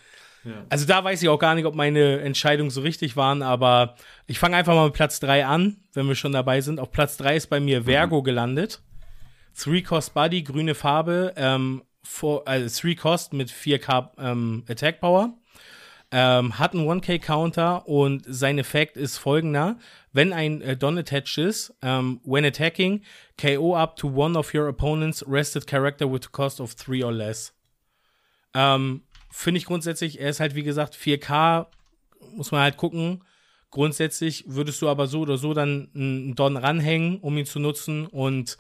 [SPEAKER 3] Ja.
[SPEAKER 1] also da weiß ich auch gar nicht, ob meine Entscheidungen so richtig waren, aber ich fange einfach mal mit Platz 3 an, wenn wir schon dabei sind. Auf Platz 3 ist bei mir Vergo gelandet. Three Cost Buddy, grüne Farbe, ähm, for, also Three Cost mit 4k ähm, Attack Power. Ähm, hat einen 1k Counter und sein Effekt ist folgender. Wenn ein äh, Don attached ist, ähm, when attacking, KO up to one of your opponent's rested character with a cost of 3 or less. Ähm, Finde ich grundsätzlich, er ist halt wie gesagt 4K, muss man halt gucken. Grundsätzlich würdest du aber so oder so dann einen Don ranhängen, um ihn zu nutzen. Und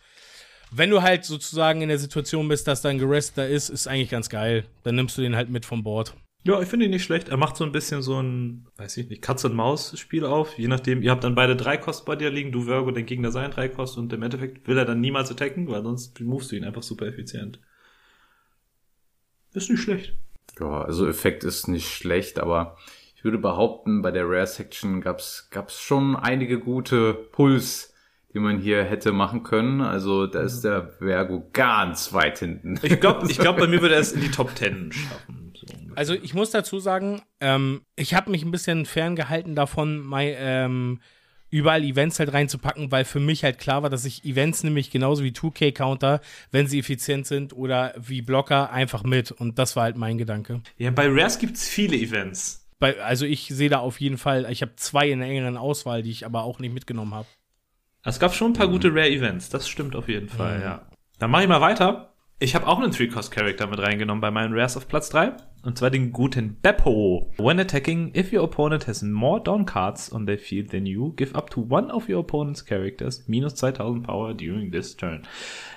[SPEAKER 1] wenn du halt sozusagen in der Situation bist, dass dein Gerest da ist, ist eigentlich ganz geil. Dann nimmst du den halt mit vom Board.
[SPEAKER 3] Ja, ich finde ihn nicht schlecht. Er macht so ein bisschen so ein, weiß ich nicht, Katz-und-Maus-Spiel auf. Je nachdem, ihr habt dann beide drei Kost bei dir liegen, du Virgo, dein Gegner sein drei Kost und im Endeffekt will er dann niemals attacken, weil sonst movest du ihn einfach super effizient. Ist nicht schlecht.
[SPEAKER 2] Ja, also Effekt ist nicht schlecht, aber ich würde behaupten, bei der Rare Section gab's gab's schon einige gute Puls, die man hier hätte machen können. Also da ist der Vergo ganz weit hinten.
[SPEAKER 3] Ich glaube, ich glaub, bei mir würde er es in die Top 10 schaffen. So.
[SPEAKER 1] Also ich muss dazu sagen, ähm, ich habe mich ein bisschen ferngehalten davon, mein, ähm, überall Events halt reinzupacken, weil für mich halt klar war, dass ich Events nämlich genauso wie 2K-Counter, wenn sie effizient sind oder wie Blocker, einfach mit. Und das war halt mein Gedanke.
[SPEAKER 3] Ja, bei Rares gibt's viele Events.
[SPEAKER 1] Bei, also ich sehe da auf jeden Fall, ich habe zwei in der engeren Auswahl, die ich aber auch nicht mitgenommen habe.
[SPEAKER 3] Es gab schon ein paar gute Rare-Events, das stimmt auf jeden Fall, ja. Dann mache ich mal weiter. Ich habe auch einen Three-Cost-Character mit reingenommen bei meinen Rares auf Platz 3. Und zwar den guten Beppo. When attacking, if your opponent has more Dawn cards on their field than you, give up to one of your opponent's characters minus 2000 Power during this turn.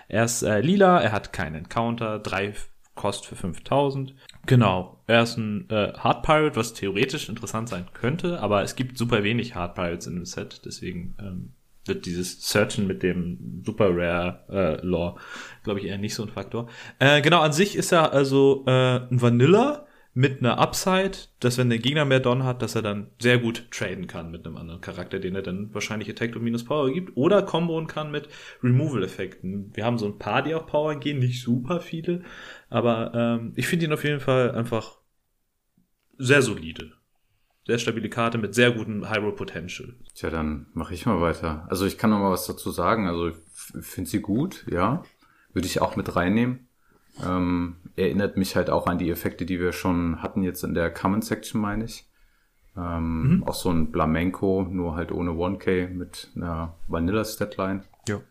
[SPEAKER 3] Er ist äh, lila, er hat keinen Encounter, drei Kost für 5000. Genau, er ist ein äh, Hard Pirate, was theoretisch interessant sein könnte, aber es gibt super wenig Hard Pirates in dem Set, deswegen ähm, wird dieses Searchen mit dem Super Rare äh, Lore, glaube ich, eher nicht so ein Faktor. Äh, genau, an sich ist er also äh, ein Vanilla mit einer Upside, dass wenn der Gegner mehr Don hat, dass er dann sehr gut traden kann mit einem anderen Charakter, den er dann wahrscheinlich Attack und Minus Power gibt, oder comboen kann mit Removal-Effekten. Wir haben so ein paar, die auf Power gehen, nicht super viele, aber ähm, ich finde ihn auf jeden Fall einfach sehr solide. Sehr stabile Karte mit sehr gutem Hyrule Potential.
[SPEAKER 2] Tja, dann mache ich mal weiter. Also ich kann noch mal was dazu sagen. Also ich finde sie gut, ja. Würde ich auch mit reinnehmen. Ähm, erinnert mich halt auch an die Effekte, die wir schon hatten jetzt in der Common Section, meine ich. Ähm, Auch so ein Blamenco, nur halt ohne 1K mit einer Vanilla-Statline.
[SPEAKER 3] Ja.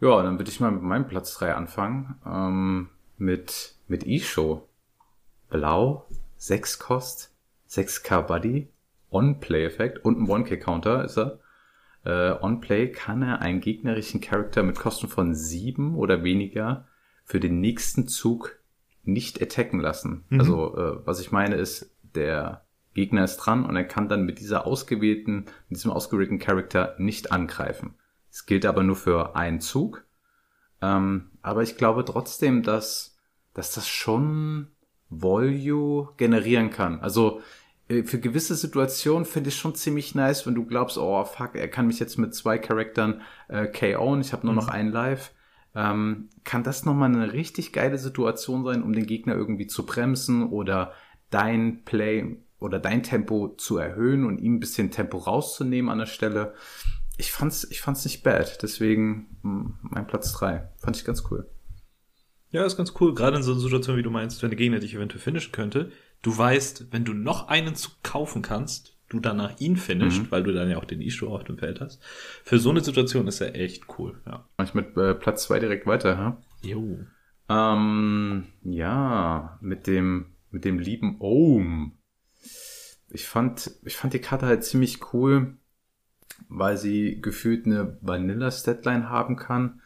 [SPEAKER 2] Ja, dann würde ich mal mit meinem Platz 3 anfangen. Ähm, mit, mit Isho. Blau, 6 Kost, 6k Buddy, On-Play-Effekt und ein 1K-Counter ist er. Äh, On-Play kann er einen gegnerischen Charakter mit Kosten von 7 oder weniger für den nächsten Zug nicht attacken lassen. Also, äh, was ich meine ist, der Gegner ist dran und er kann dann mit dieser ausgewählten, mit diesem ausgewählten Charakter nicht angreifen. Es gilt aber nur für einen Zug. Ähm, aber ich glaube trotzdem, dass, dass das schon Volue generieren kann. Also für gewisse Situationen finde ich schon ziemlich nice, wenn du glaubst, oh fuck, er kann mich jetzt mit zwei Charaktern äh, KO'en, ich habe nur noch
[SPEAKER 3] Mhm.
[SPEAKER 2] einen Live. Ähm, kann das nochmal eine richtig geile Situation sein, um den Gegner irgendwie zu bremsen oder dein Play oder dein Tempo zu erhöhen und ihm ein bisschen Tempo rauszunehmen an der Stelle? Ich fand's, ich fand's nicht bad, deswegen mh, mein Platz drei Fand ich ganz cool.
[SPEAKER 3] Ja, ist ganz cool. Gerade in so einer Situation, wie du meinst, wenn der Gegner dich eventuell finishen könnte. Du weißt, wenn du noch einen Zug kaufen kannst, du danach ihn finisht, weil du dann ja auch den Issue auf dem Feld hast. Für so eine Situation ist er echt cool. Ja.
[SPEAKER 2] Mach ich mit äh, Platz zwei direkt weiter, ha?
[SPEAKER 3] Jo.
[SPEAKER 2] Ähm, ja, mit dem, mit dem lieben Ohm. Ich fand, ich fand die Karte halt ziemlich cool, weil sie gefühlt eine Vanilla-Statline haben kann.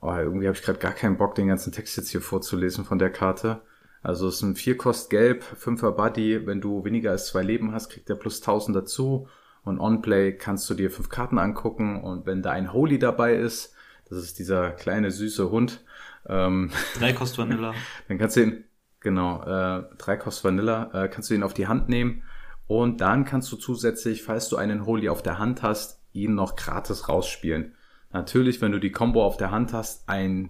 [SPEAKER 2] Oh, irgendwie habe ich gerade gar keinen Bock, den ganzen Text jetzt hier vorzulesen von der Karte. Also es ist ein 4 Kost Gelb, 5er Buddy. Wenn du weniger als zwei Leben hast, kriegt er plus 1000 dazu. Und On-Play kannst du dir fünf Karten angucken. Und wenn da ein Holy dabei ist, das ist dieser kleine süße Hund, ähm,
[SPEAKER 3] Drei Kost Vanilla.
[SPEAKER 2] dann kannst du ihn, genau, äh, drei Kost Vanilla, äh, kannst du ihn auf die Hand nehmen. Und dann kannst du zusätzlich, falls du einen Holy auf der Hand hast, ihn noch gratis rausspielen. Natürlich, wenn du die Combo auf der Hand hast, ein,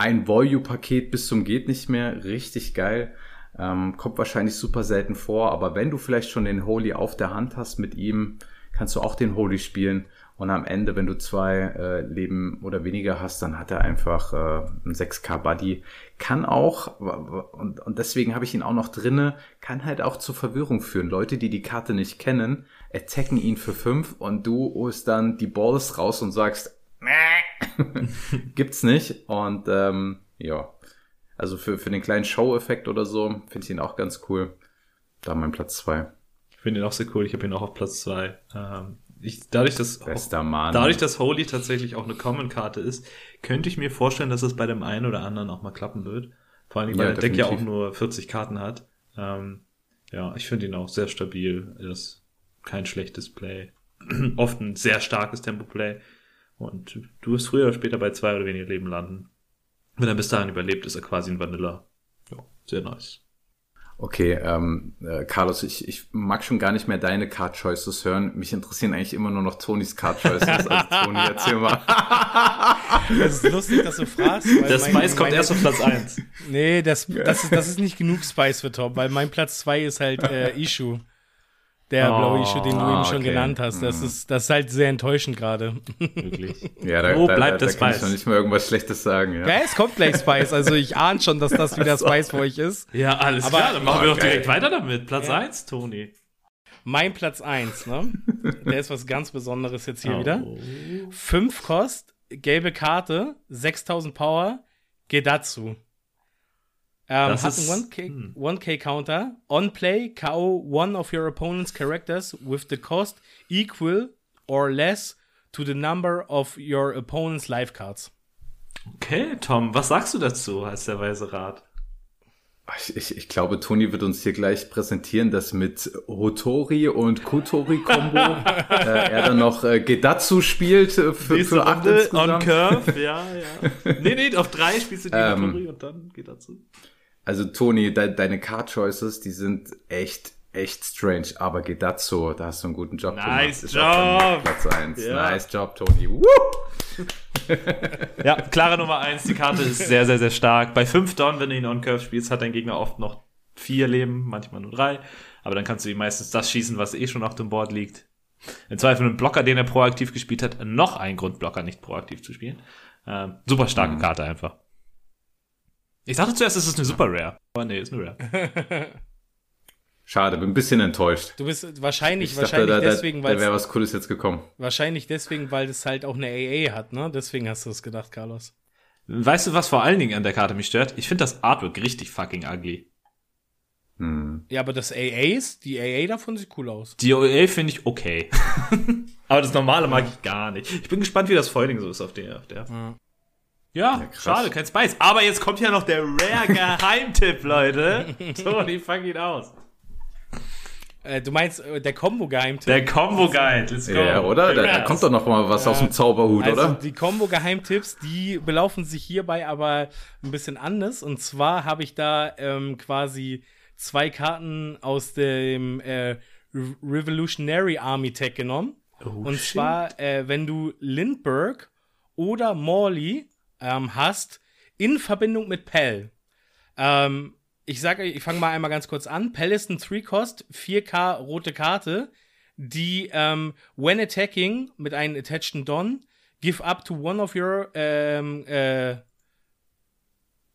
[SPEAKER 2] ein Volue-Paket bis zum geht nicht mehr, richtig geil. Ähm, kommt wahrscheinlich super selten vor, aber wenn du vielleicht schon den Holy auf der Hand hast mit ihm, kannst du auch den Holy spielen. Und am Ende, wenn du zwei äh, Leben oder weniger hast, dann hat er einfach äh, einen 6k Buddy. Kann auch, und, und deswegen habe ich ihn auch noch drinne, kann halt auch zur Verwirrung führen. Leute, die die Karte nicht kennen, attacken ihn für 5 und du holst dann die Balls raus und sagst, gibt's nicht. Und ähm, ja, also für, für den kleinen Show-Effekt oder so finde ich ihn auch ganz cool. Da mein Platz zwei.
[SPEAKER 3] Ich finde ihn auch sehr cool. Ich habe ihn auch auf Platz zwei. Ähm, ich, dadurch, dass,
[SPEAKER 2] Bester Mann.
[SPEAKER 3] dadurch, dass Holy tatsächlich auch eine Common-Karte ist, könnte ich mir vorstellen, dass es bei dem einen oder anderen auch mal klappen wird. Vor allem, weil
[SPEAKER 2] Ja,
[SPEAKER 3] der Deck ja auch nur 40 Karten hat. Ähm, ja, ich finde ihn auch sehr stabil. Er ist kein schlechtes Play. Oft ein sehr starkes Tempo-Play. Und du wirst früher oder später bei zwei oder weniger Leben landen. Wenn er bis dahin überlebt, ist er quasi ein Vanilla. Ja, sehr nice.
[SPEAKER 2] Okay, ähm, äh, Carlos, ich, ich mag schon gar nicht mehr deine Card Choices hören. Mich interessieren eigentlich immer nur noch Tonys Card Choices. Also Toni, erzähl mal.
[SPEAKER 1] Es ist lustig, dass du fragst. weil
[SPEAKER 3] Der Spice kommt
[SPEAKER 1] meine-
[SPEAKER 3] erst auf Platz eins.
[SPEAKER 1] Nee, das, das, ist, das ist nicht genug Spice für Tom, weil mein Platz 2 ist halt äh, Issue. Der
[SPEAKER 3] Oh,
[SPEAKER 1] blaue Issue, den du
[SPEAKER 2] ah,
[SPEAKER 1] eben schon
[SPEAKER 2] okay.
[SPEAKER 1] genannt hast. Das
[SPEAKER 2] Mhm.
[SPEAKER 1] ist, das ist halt sehr enttäuschend gerade.
[SPEAKER 3] Wirklich.
[SPEAKER 2] Ja, da,
[SPEAKER 3] Wo
[SPEAKER 2] da,
[SPEAKER 3] bleibt
[SPEAKER 2] da,
[SPEAKER 3] der
[SPEAKER 2] da kann ich
[SPEAKER 3] Spice?
[SPEAKER 2] noch nicht mal irgendwas Schlechtes sagen. Ja.
[SPEAKER 1] Ja, es kommt gleich Spice. Also ich ahne schon, dass das wieder Spice für euch ist.
[SPEAKER 3] Ja, alles
[SPEAKER 1] Aber-
[SPEAKER 3] klar, dann machen wir
[SPEAKER 2] Oh,
[SPEAKER 3] doch
[SPEAKER 2] geil.
[SPEAKER 3] direkt weiter damit. Platz
[SPEAKER 1] Ja.
[SPEAKER 3] eins, Toni.
[SPEAKER 1] Mein Platz 1, ne? Der ist was ganz Besonderes jetzt hier
[SPEAKER 3] Oh.
[SPEAKER 1] wieder. 5 Kost, gelbe Karte, 6000 Power, Gedatsu. Ähm,
[SPEAKER 3] Das
[SPEAKER 1] hat
[SPEAKER 3] ist-
[SPEAKER 1] einen 1K,
[SPEAKER 3] hm.
[SPEAKER 1] 1K Counter. On play, KO one of your opponent's characters with the cost equal or less to the number of your opponent's life cards.
[SPEAKER 3] Okay, Tom, was sagst du dazu als der weise Rat?
[SPEAKER 2] Ich, ich, ich glaube, Toni wird uns hier gleich präsentieren, dass mit Hotori und Kutori-Kombo äh, er dann noch äh, Gedatsu spielt äh, für, für acht
[SPEAKER 3] on
[SPEAKER 2] insgesamt.
[SPEAKER 3] Curve, ja, ja. Nee, nee, auf drei spielst du die
[SPEAKER 2] Ähm.
[SPEAKER 3] Lotterie und dann geht dazu.
[SPEAKER 2] Also Toni, de, deine Card-Choices, die sind echt, echt strange. Aber Gedatsu, da hast du einen guten Job
[SPEAKER 3] Nice
[SPEAKER 2] gemacht.
[SPEAKER 3] Job.
[SPEAKER 2] Platz eins.
[SPEAKER 3] Ja.
[SPEAKER 2] Nice Job, Toni. Woo!
[SPEAKER 3] Ja, klare Nummer eins, die Karte ist sehr, sehr, sehr stark. Bei fünf Down, wenn du ihn on Curve spielst, hat dein Gegner oft noch vier Leben, manchmal nur drei. Aber dann kannst du ihm meistens das schießen, was eh schon auf dem Board liegt. Im Zweifel einen Blocker, den er proaktiv gespielt hat, noch ein Grund, Blocker nicht proaktiv zu spielen. Ähm, super starke
[SPEAKER 2] Mhm.
[SPEAKER 3] Karte einfach. Ich dachte zuerst, es ist eine Super Rare. Aber nee, ist eine Rare.
[SPEAKER 2] Schade, bin ein bisschen enttäuscht.
[SPEAKER 1] Du bist wahrscheinlich,
[SPEAKER 2] Ich dachte,
[SPEAKER 1] wahrscheinlich
[SPEAKER 2] da, da,
[SPEAKER 1] deswegen,
[SPEAKER 2] da
[SPEAKER 1] weil
[SPEAKER 2] wäre was Cooles jetzt gekommen.
[SPEAKER 1] wahrscheinlich deswegen, weil das halt auch eine AA hat, ne? Deswegen hast du es gedacht, Carlos.
[SPEAKER 3] Weißt du, was vor allen Dingen an der Karte mich stört? Ich finde das Artwork richtig fucking ugly.
[SPEAKER 2] Hm.
[SPEAKER 1] Ja, aber das AAs, die AA davon sieht cool aus.
[SPEAKER 3] Die OEA finde ich okay. Aber das normale mag ich gar nicht. Ich bin gespannt, wie das Foiling so ist auf der. Auf der.
[SPEAKER 1] Ja.
[SPEAKER 3] Ja,
[SPEAKER 2] krass.
[SPEAKER 3] schade, kein Spice. Aber jetzt kommt ja noch der Rare Geheimtipp, Leute. Toni, fang ihn aus.
[SPEAKER 1] Äh, du meinst äh, der Combo-Geheimtipp?
[SPEAKER 3] Der Combo Guide, let's go.
[SPEAKER 2] Ja, oder? Da, da kommt doch noch mal was aus dem Zauberhut,
[SPEAKER 1] Also
[SPEAKER 2] oder?
[SPEAKER 1] die Combo-Geheimtipps, die belaufen sich hierbei aber ein bisschen anders. Und zwar habe ich da ähm, quasi zwei Karten aus dem äh, Revolutionary Army Tech genommen.
[SPEAKER 3] Oh,
[SPEAKER 1] Und zwar, äh, wenn du Lindbergh oder Morley ähm, hast, in Verbindung mit Pell. Ähm, ich sage, ich fange mal einmal ganz kurz an. Pell ist ein 3-Cost, 4K rote Karte, die, ähm, when attacking mit einem attached Don, give up to one of your, ähm, äh,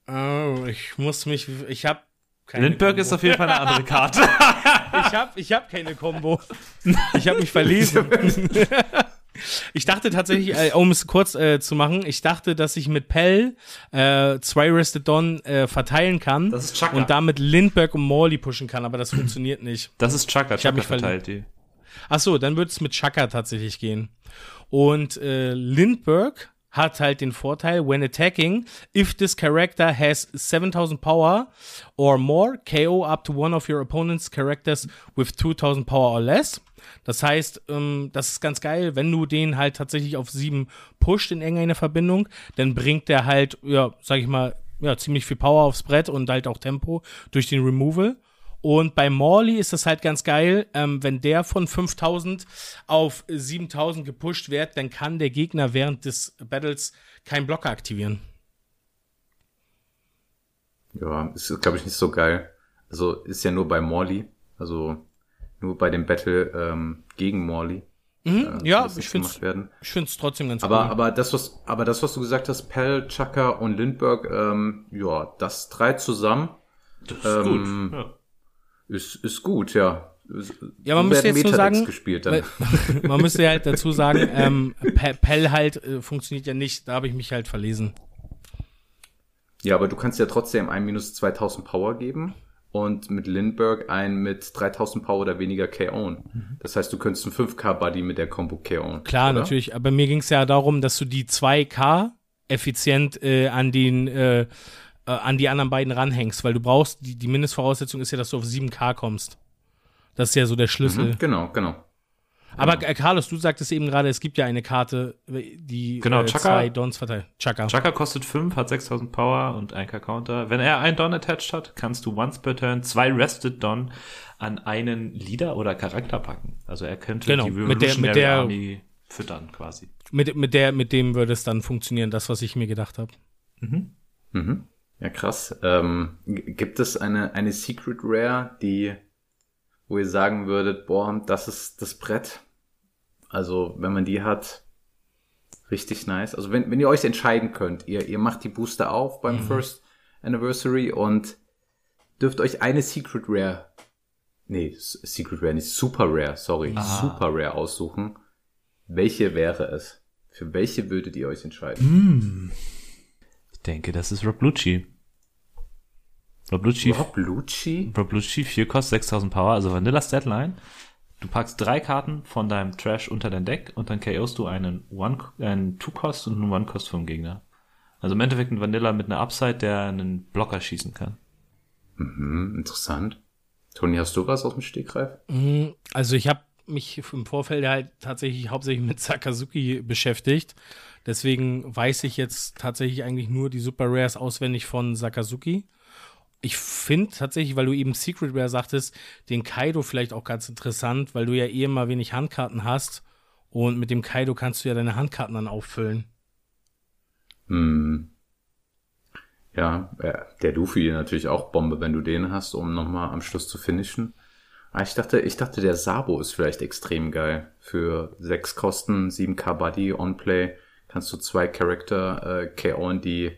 [SPEAKER 1] oh, ich muss mich, ich hab keine
[SPEAKER 3] Lindbergh ist auf jeden Fall eine andere Karte.
[SPEAKER 1] Ich hab, ich hab keine Combo. Ich hab mich verlesen. Ich dachte tatsächlich, äh, um es kurz äh, zu machen, ich dachte, dass ich mit Pell äh, zwei Rested Dawn äh, verteilen kann
[SPEAKER 3] Das ist Chaka.
[SPEAKER 1] und damit Lindbergh und Morley pushen kann, aber das funktioniert nicht.
[SPEAKER 3] Das ist Chaka.
[SPEAKER 1] hab
[SPEAKER 3] Chaka
[SPEAKER 1] mich
[SPEAKER 3] verteilt die.
[SPEAKER 1] Ach so, dann wird es mit Chaka tatsächlich gehen. Und äh, Lindbergh hat halt den Vorteil, when attacking, if this character has 7000 power or more, KO up to one of your opponent's characters with 2000 power or less. Das heißt, ähm, das ist ganz geil, wenn du den halt tatsächlich auf 7 pusht in irgendeiner Verbindung, dann bringt der halt, ja, sag ich mal, ja, ziemlich viel Power aufs Brett und halt auch Tempo durch den Removal. Und bei Morley ist das halt ganz geil, ähm, wenn der von 5000 auf 7000 gepusht wird, dann kann der Gegner während des Battles keinen Blocker aktivieren.
[SPEAKER 2] Ja, ist, glaube ich, nicht so geil. Also ist ja nur bei Morley, also nur bei dem Battle ähm, gegen Morley.
[SPEAKER 1] Mhm,
[SPEAKER 2] äh,
[SPEAKER 1] ja, ich finde ich find's trotzdem ganz
[SPEAKER 2] Aber,
[SPEAKER 1] cool.
[SPEAKER 2] aber das, was, aber das, was du gesagt hast, Pell, Chaka und Lindbergh, ähm, ja, das drei zusammen
[SPEAKER 3] Das ist
[SPEAKER 2] Ähm,
[SPEAKER 3] gut. Ja.
[SPEAKER 2] ist, ist gut, ja.
[SPEAKER 1] Ja, man müsste jetzt nur sagen,
[SPEAKER 2] gespielt dann.
[SPEAKER 1] weil- man müsste halt dazu sagen, ähm, Pe- Pell halt äh, funktioniert ja nicht, da habe ich mich halt verlesen.
[SPEAKER 2] Ja, aber du kannst ja trotzdem ein minus 2000 Power geben und mit Lindbergh ein mit 3000 Power oder weniger KO'n. Das heißt, du könntest einen 5K-Buddy mit der Combo KO'n.
[SPEAKER 1] Klar,
[SPEAKER 2] oder?
[SPEAKER 1] natürlich, aber mir ging es ja darum, dass du die 2K effizient äh, an den äh, äh, an die anderen beiden ranhängst, weil du brauchst, die, die Mindestvoraussetzung ist ja, dass du auf 7K kommst. Das ist ja so der Schlüssel.
[SPEAKER 2] Mhm, genau, genau.
[SPEAKER 1] Aber äh, Carlos, du sagtest eben gerade, es gibt ja eine Karte, die
[SPEAKER 3] Genau,
[SPEAKER 1] äh,
[SPEAKER 3] Chaka.
[SPEAKER 1] zwei Dons verteilt. Chaka.
[SPEAKER 3] Chaka kostet 5, hat 6000 Power und 1k Counter. Wenn er einen Don attached hat, kannst du once per turn zwei Rested Don an einen Leader oder Charakter packen. Also er könnte
[SPEAKER 1] Genau,
[SPEAKER 3] die
[SPEAKER 1] mit der- mit
[SPEAKER 3] Revolutionary
[SPEAKER 1] der-
[SPEAKER 3] Army füttern quasi.
[SPEAKER 1] Mit, mit, der, mit dem würde es dann funktionieren, das, was ich mir gedacht habe.
[SPEAKER 2] Mhm. Ja, krass. Ähm, gibt es eine, eine Secret Rare, die, wo ihr sagen würdet, boah, das ist das Brett? Also, wenn man die hat, richtig nice. Also, wenn, wenn ihr euch entscheiden könnt, ihr, ihr macht die Booster auf beim First Anniversary und dürft euch eine Secret Rare, nee, Secret Rare, nicht Super Rare, sorry, Super Rare aussuchen. Welche wäre es? Für welche würdet ihr euch entscheiden?
[SPEAKER 3] Ich denke, das ist Rob Lucci. Rob Lucci,
[SPEAKER 2] Rob Lucci?
[SPEAKER 3] Rob Lucci 4 kostet 6000 Power, also Vanillas Deadline. Du packst drei Karten von deinem Trash unter dein Deck und dann KOst du einen One, einen Two-Cost und einen One-Cost vom Gegner. Also im Endeffekt ein Vanilla mit einer Upside, der einen Blocker schießen kann.
[SPEAKER 2] Hm, interessant. Toni, hast du was aus dem Stegreif?
[SPEAKER 1] Mhm, Also ich habe mich im Vorfeld halt tatsächlich hauptsächlich mit Sakazuki beschäftigt. Deswegen weiß ich jetzt tatsächlich eigentlich nur die Super Rares auswendig von Sakazuki. Ich finde tatsächlich, weil du eben Secret Rare sagtest, den Kaido vielleicht auch ganz interessant, weil du ja eh immer wenig Handkarten hast. Und mit dem Kaido kannst du ja deine Handkarten dann auffüllen.
[SPEAKER 2] Hm. Ja, äh, der Luffy natürlich auch Bombe, wenn du den hast, um nochmal am Schluss zu finishen. Ah, ich dachte, ich dachte, der Sabo ist vielleicht extrem geil. Für sechs Kosten, 7k Buddy, On-Play, kannst du zwei Charakter äh, KO'n, die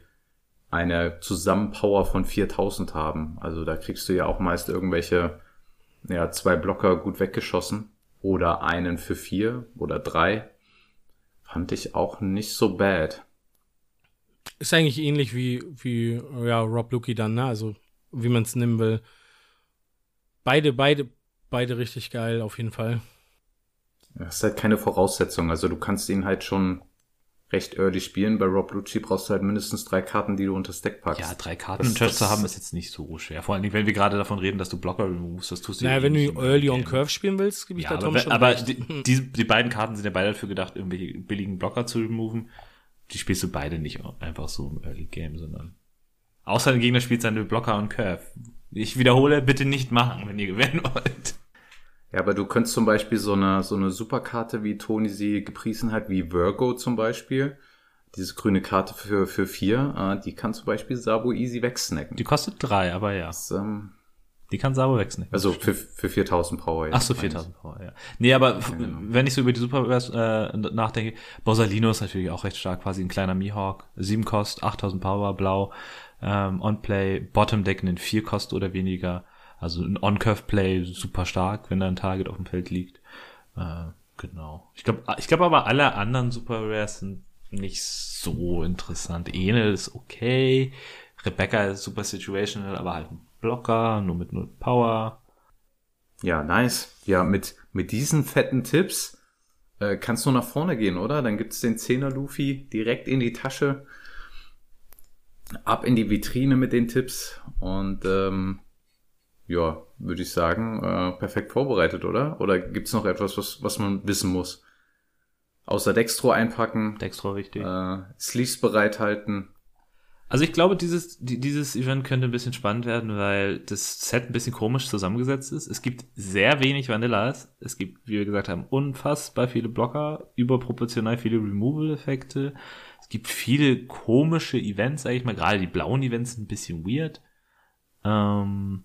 [SPEAKER 2] eine Zusammenpower von 4000 haben. Also da kriegst du ja auch meist irgendwelche, ja, zwei Blocker gut weggeschossen. Oder einen für vier oder drei. Fand ich auch nicht so bad.
[SPEAKER 1] Ist eigentlich ähnlich wie, wie ja, Rob Lucky dann, ne? Also, wie man es nehmen will. Beide, beide, beide richtig geil, auf jeden Fall.
[SPEAKER 2] Das ist halt keine Voraussetzung. Also du kannst ihn halt schon recht early spielen. Bei Rob Lucci brauchst du halt mindestens drei Karten, die du unter das Deck packst.
[SPEAKER 3] Ja, drei Karten
[SPEAKER 2] Das-
[SPEAKER 3] im Trash
[SPEAKER 2] das-
[SPEAKER 3] zu haben ist jetzt nicht so schwer. Vor allen Dingen, wenn wir gerade davon reden, dass du Blocker removest, das tust du
[SPEAKER 1] Naja, wenn du Early on. Curve spielen willst, gebe ich
[SPEAKER 3] Ja,
[SPEAKER 1] da
[SPEAKER 3] aber,
[SPEAKER 1] Tom
[SPEAKER 3] wenn-
[SPEAKER 1] schon
[SPEAKER 3] aber
[SPEAKER 1] recht.
[SPEAKER 3] die, die, die beiden Karten sind ja beide dafür gedacht, irgendwelche billigen Blocker zu removen. Die spielst du beide nicht einfach so im Early Game, sondern außer der Gegner spielt seine Blocker und Curve. Ich wiederhole, bitte nicht machen, wenn ihr gewinnen wollt.
[SPEAKER 2] Ja, aber du könntest zum Beispiel so eine, so eine Superkarte, wie Toni sie gepriesen hat, wie Virgo zum Beispiel, diese grüne Karte für, für vier, äh, die kann zum Beispiel Sabo easy wegsnacken.
[SPEAKER 3] Die kostet drei, aber ja.
[SPEAKER 2] Das, ähm,
[SPEAKER 3] Die kann Sabo wegsnacken.
[SPEAKER 2] also für, für 4000 Power.
[SPEAKER 3] Ach so, 4000 Power, ja. Nee, aber f- wenn ich so über die Super äh, nachdenke, Borsalino ist natürlich auch recht stark, quasi ein kleiner Mihawk. 7 Kost, 8000 Power, blau, ähm, On-Play, Bottom-Deck in 4 Kost oder weniger. Also ein On-Curve-Play super stark, wenn da ein Target auf dem Feld liegt. Äh, genau. Ich glaube ich glaub aber alle anderen Super Rares sind nicht so interessant. Ene ist okay. Rebecca ist super situational, aber halt ein Blocker, nur mit null Power.
[SPEAKER 2] Ja, nice. Ja, mit, mit diesen fetten Tipps äh, kannst du nach vorne gehen, oder? Dann gibt's den 10er Luffy direkt in die Tasche, ab in die Vitrine mit den Tipps und ähm, ja, würde ich sagen, äh, perfekt vorbereitet, oder? Oder gibt's noch etwas, was, was man wissen muss? Außer Dextro einpacken,
[SPEAKER 3] Dextro wichtig.
[SPEAKER 2] äh, Sleeves bereithalten.
[SPEAKER 3] Also ich glaube, dieses, die, dieses Event könnte ein bisschen spannend werden, weil das Set ein bisschen komisch zusammengesetzt ist. Es gibt sehr wenig Vanillas. Es gibt, wie wir gesagt haben, unfassbar viele Blocker, überproportional viele Removal-Effekte. Es gibt viele komische Events, sage ich mal. Gerade die blauen Events sind ein bisschen weird. Ähm,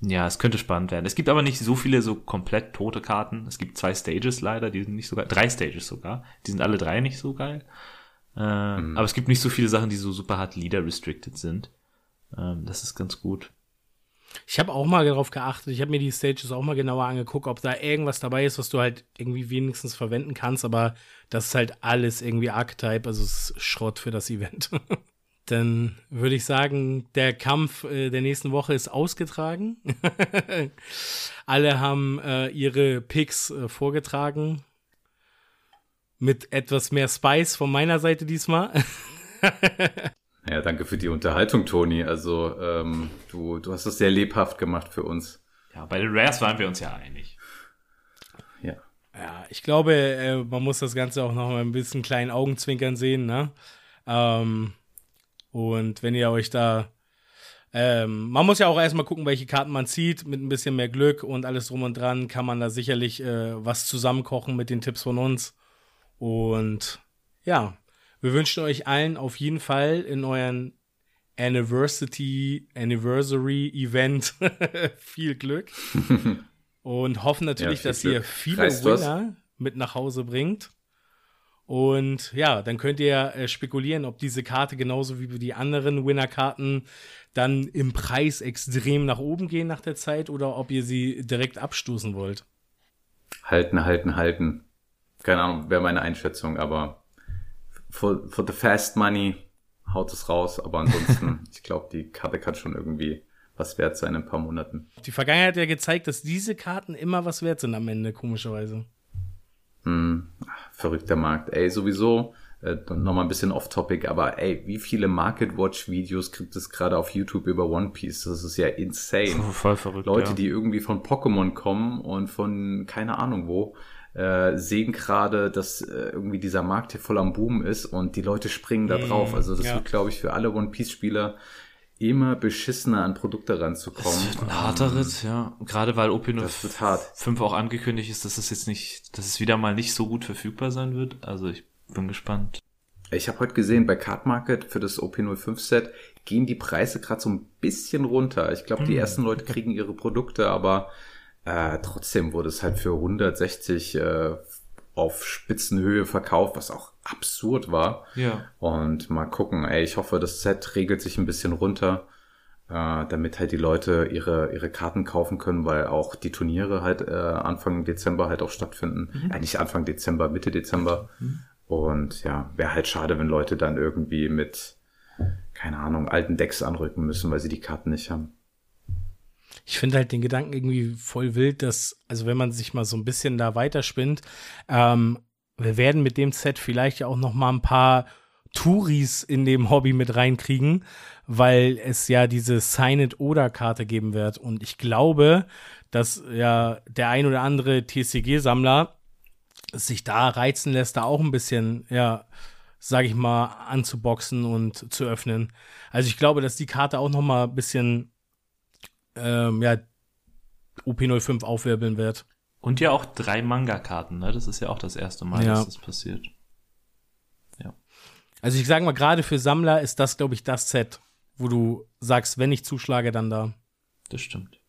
[SPEAKER 3] ja, es könnte spannend werden. Es gibt aber nicht so viele so komplett tote Karten. Es gibt zwei Stages leider, die sind nicht so geil. Drei Stages sogar. Die sind alle drei nicht so geil. Äh, Aber es gibt nicht so viele Sachen, die so super hart Leader restricted sind. Ähm, das ist ganz gut.
[SPEAKER 1] Ich habe auch mal darauf geachtet, ich habe mir die Stages auch mal genauer angeguckt, ob da irgendwas dabei ist, was du halt irgendwie wenigstens verwenden kannst, aber das ist halt alles irgendwie Archetype, also es ist Schrott für das Event. Dann würde ich sagen, der Kampf äh, der nächsten Woche ist ausgetragen. Alle haben äh, ihre Picks äh, vorgetragen. Mit etwas mehr Spice von meiner Seite diesmal.
[SPEAKER 2] Ja, danke für die Unterhaltung, Toni. Also ähm, du, du hast es sehr lebhaft gemacht für uns.
[SPEAKER 3] Ja, bei den Rares waren wir uns ja einig.
[SPEAKER 2] Ja.
[SPEAKER 1] Ja, ich glaube, äh, man muss das Ganze auch noch mal ein bisschen kleinen Augenzwinkern sehen, ne? Ähm, und wenn ihr euch da, ähm, man muss ja auch erstmal gucken, welche Karten man zieht, mit ein bisschen mehr Glück und alles drum und dran, kann man da sicherlich äh, was zusammenkochen mit den Tipps von uns. Und ja, wir wünschen euch allen auf jeden Fall in euren Anniversary, Anniversary Event viel Glück. und hoffen natürlich,
[SPEAKER 2] Ja, viel
[SPEAKER 1] dass ihr
[SPEAKER 2] Glück.
[SPEAKER 1] viele
[SPEAKER 2] Reißt was?
[SPEAKER 1] Winner mit nach Hause bringt. Und ja, dann könnt ihr äh, spekulieren, ob diese Karte genauso wie die anderen Winner-Karten dann im Preis extrem nach oben gehen nach der Zeit oder ob ihr sie direkt abstoßen wollt.
[SPEAKER 2] Halten, halten, halten. Keine Ahnung, wäre meine Einschätzung, aber for, for the fast money haut es raus. Aber ansonsten, ich glaube, die Karte kann schon irgendwie was wert sein in ein paar Monaten.
[SPEAKER 1] Die Vergangenheit hat ja gezeigt, dass diese Karten immer was wert sind am Ende, komischerweise.
[SPEAKER 2] Hm, verrückter Markt. Ey, sowieso, äh, nochmal ein bisschen off-topic, aber ey, wie viele Market Watch-Videos gibt es gerade auf YouTube über One Piece? Das ist ja insane.
[SPEAKER 3] Voll verrückt.
[SPEAKER 2] Leute,
[SPEAKER 3] ja.
[SPEAKER 2] die irgendwie von Pokémon kommen und von keine Ahnung wo, äh, sehen gerade, dass äh, irgendwie dieser Markt hier voll am Boom ist und die Leute springen da
[SPEAKER 1] Mm,
[SPEAKER 2] drauf. Also das
[SPEAKER 1] ja.
[SPEAKER 2] wird, glaube ich, für alle One Piece-Spieler immer beschissener an Produkte ranzukommen.
[SPEAKER 3] Das wird ein harter Ritt, ja. Gerade weil
[SPEAKER 2] Das wird hart.
[SPEAKER 3] OP05 auch angekündigt ist, dass es jetzt nicht, dass es wieder mal nicht so gut verfügbar sein wird. Also ich bin gespannt.
[SPEAKER 2] Ich habe heute gesehen, bei Card Market für das OP05-Set gehen die Preise gerade so ein bisschen runter. Ich glaube, die ersten Leute kriegen ihre Produkte, aber äh, trotzdem wurde es halt für 160 äh, auf Spitzenhöhe verkauft, was auch absurd war.
[SPEAKER 3] Ja.
[SPEAKER 2] Und mal gucken, ey, ich hoffe, das Set regelt sich ein bisschen runter, äh, damit halt die Leute ihre, ihre Karten kaufen können, weil auch die Turniere halt äh, Anfang Dezember halt auch stattfinden. Ja, nicht Anfang Dezember, Mitte Dezember. Und ja, wäre halt schade, wenn Leute dann irgendwie mit, keine Ahnung, alten Decks anrücken müssen, weil sie die Karten nicht haben.
[SPEAKER 1] Ich finde halt den Gedanken irgendwie voll wild, dass, also wenn man sich mal so ein bisschen da weiterspinnt, ähm, wir werden mit dem Set vielleicht ja auch noch mal ein paar Touris in dem Hobby mit reinkriegen, weil es ja diese Sign-It-Oder-Karte geben wird. Und ich glaube, dass ja der ein oder andere TCG-Sammler sich da reizen lässt, da auch ein bisschen, ja, sag ich mal, anzuboxen und zu öffnen. Also ich glaube, dass die Karte auch noch mal ein bisschen ähm, ja, OP05 aufwirbeln wird.
[SPEAKER 3] Und ja auch drei Manga-Karten, ne? Das ist ja auch das erste Mal,
[SPEAKER 1] Ja.
[SPEAKER 3] dass das passiert.
[SPEAKER 1] Also ich sage mal, gerade für Sammler ist das, glaube ich, das Set, wo du sagst, wenn ich zuschlage, dann da.
[SPEAKER 3] Das stimmt.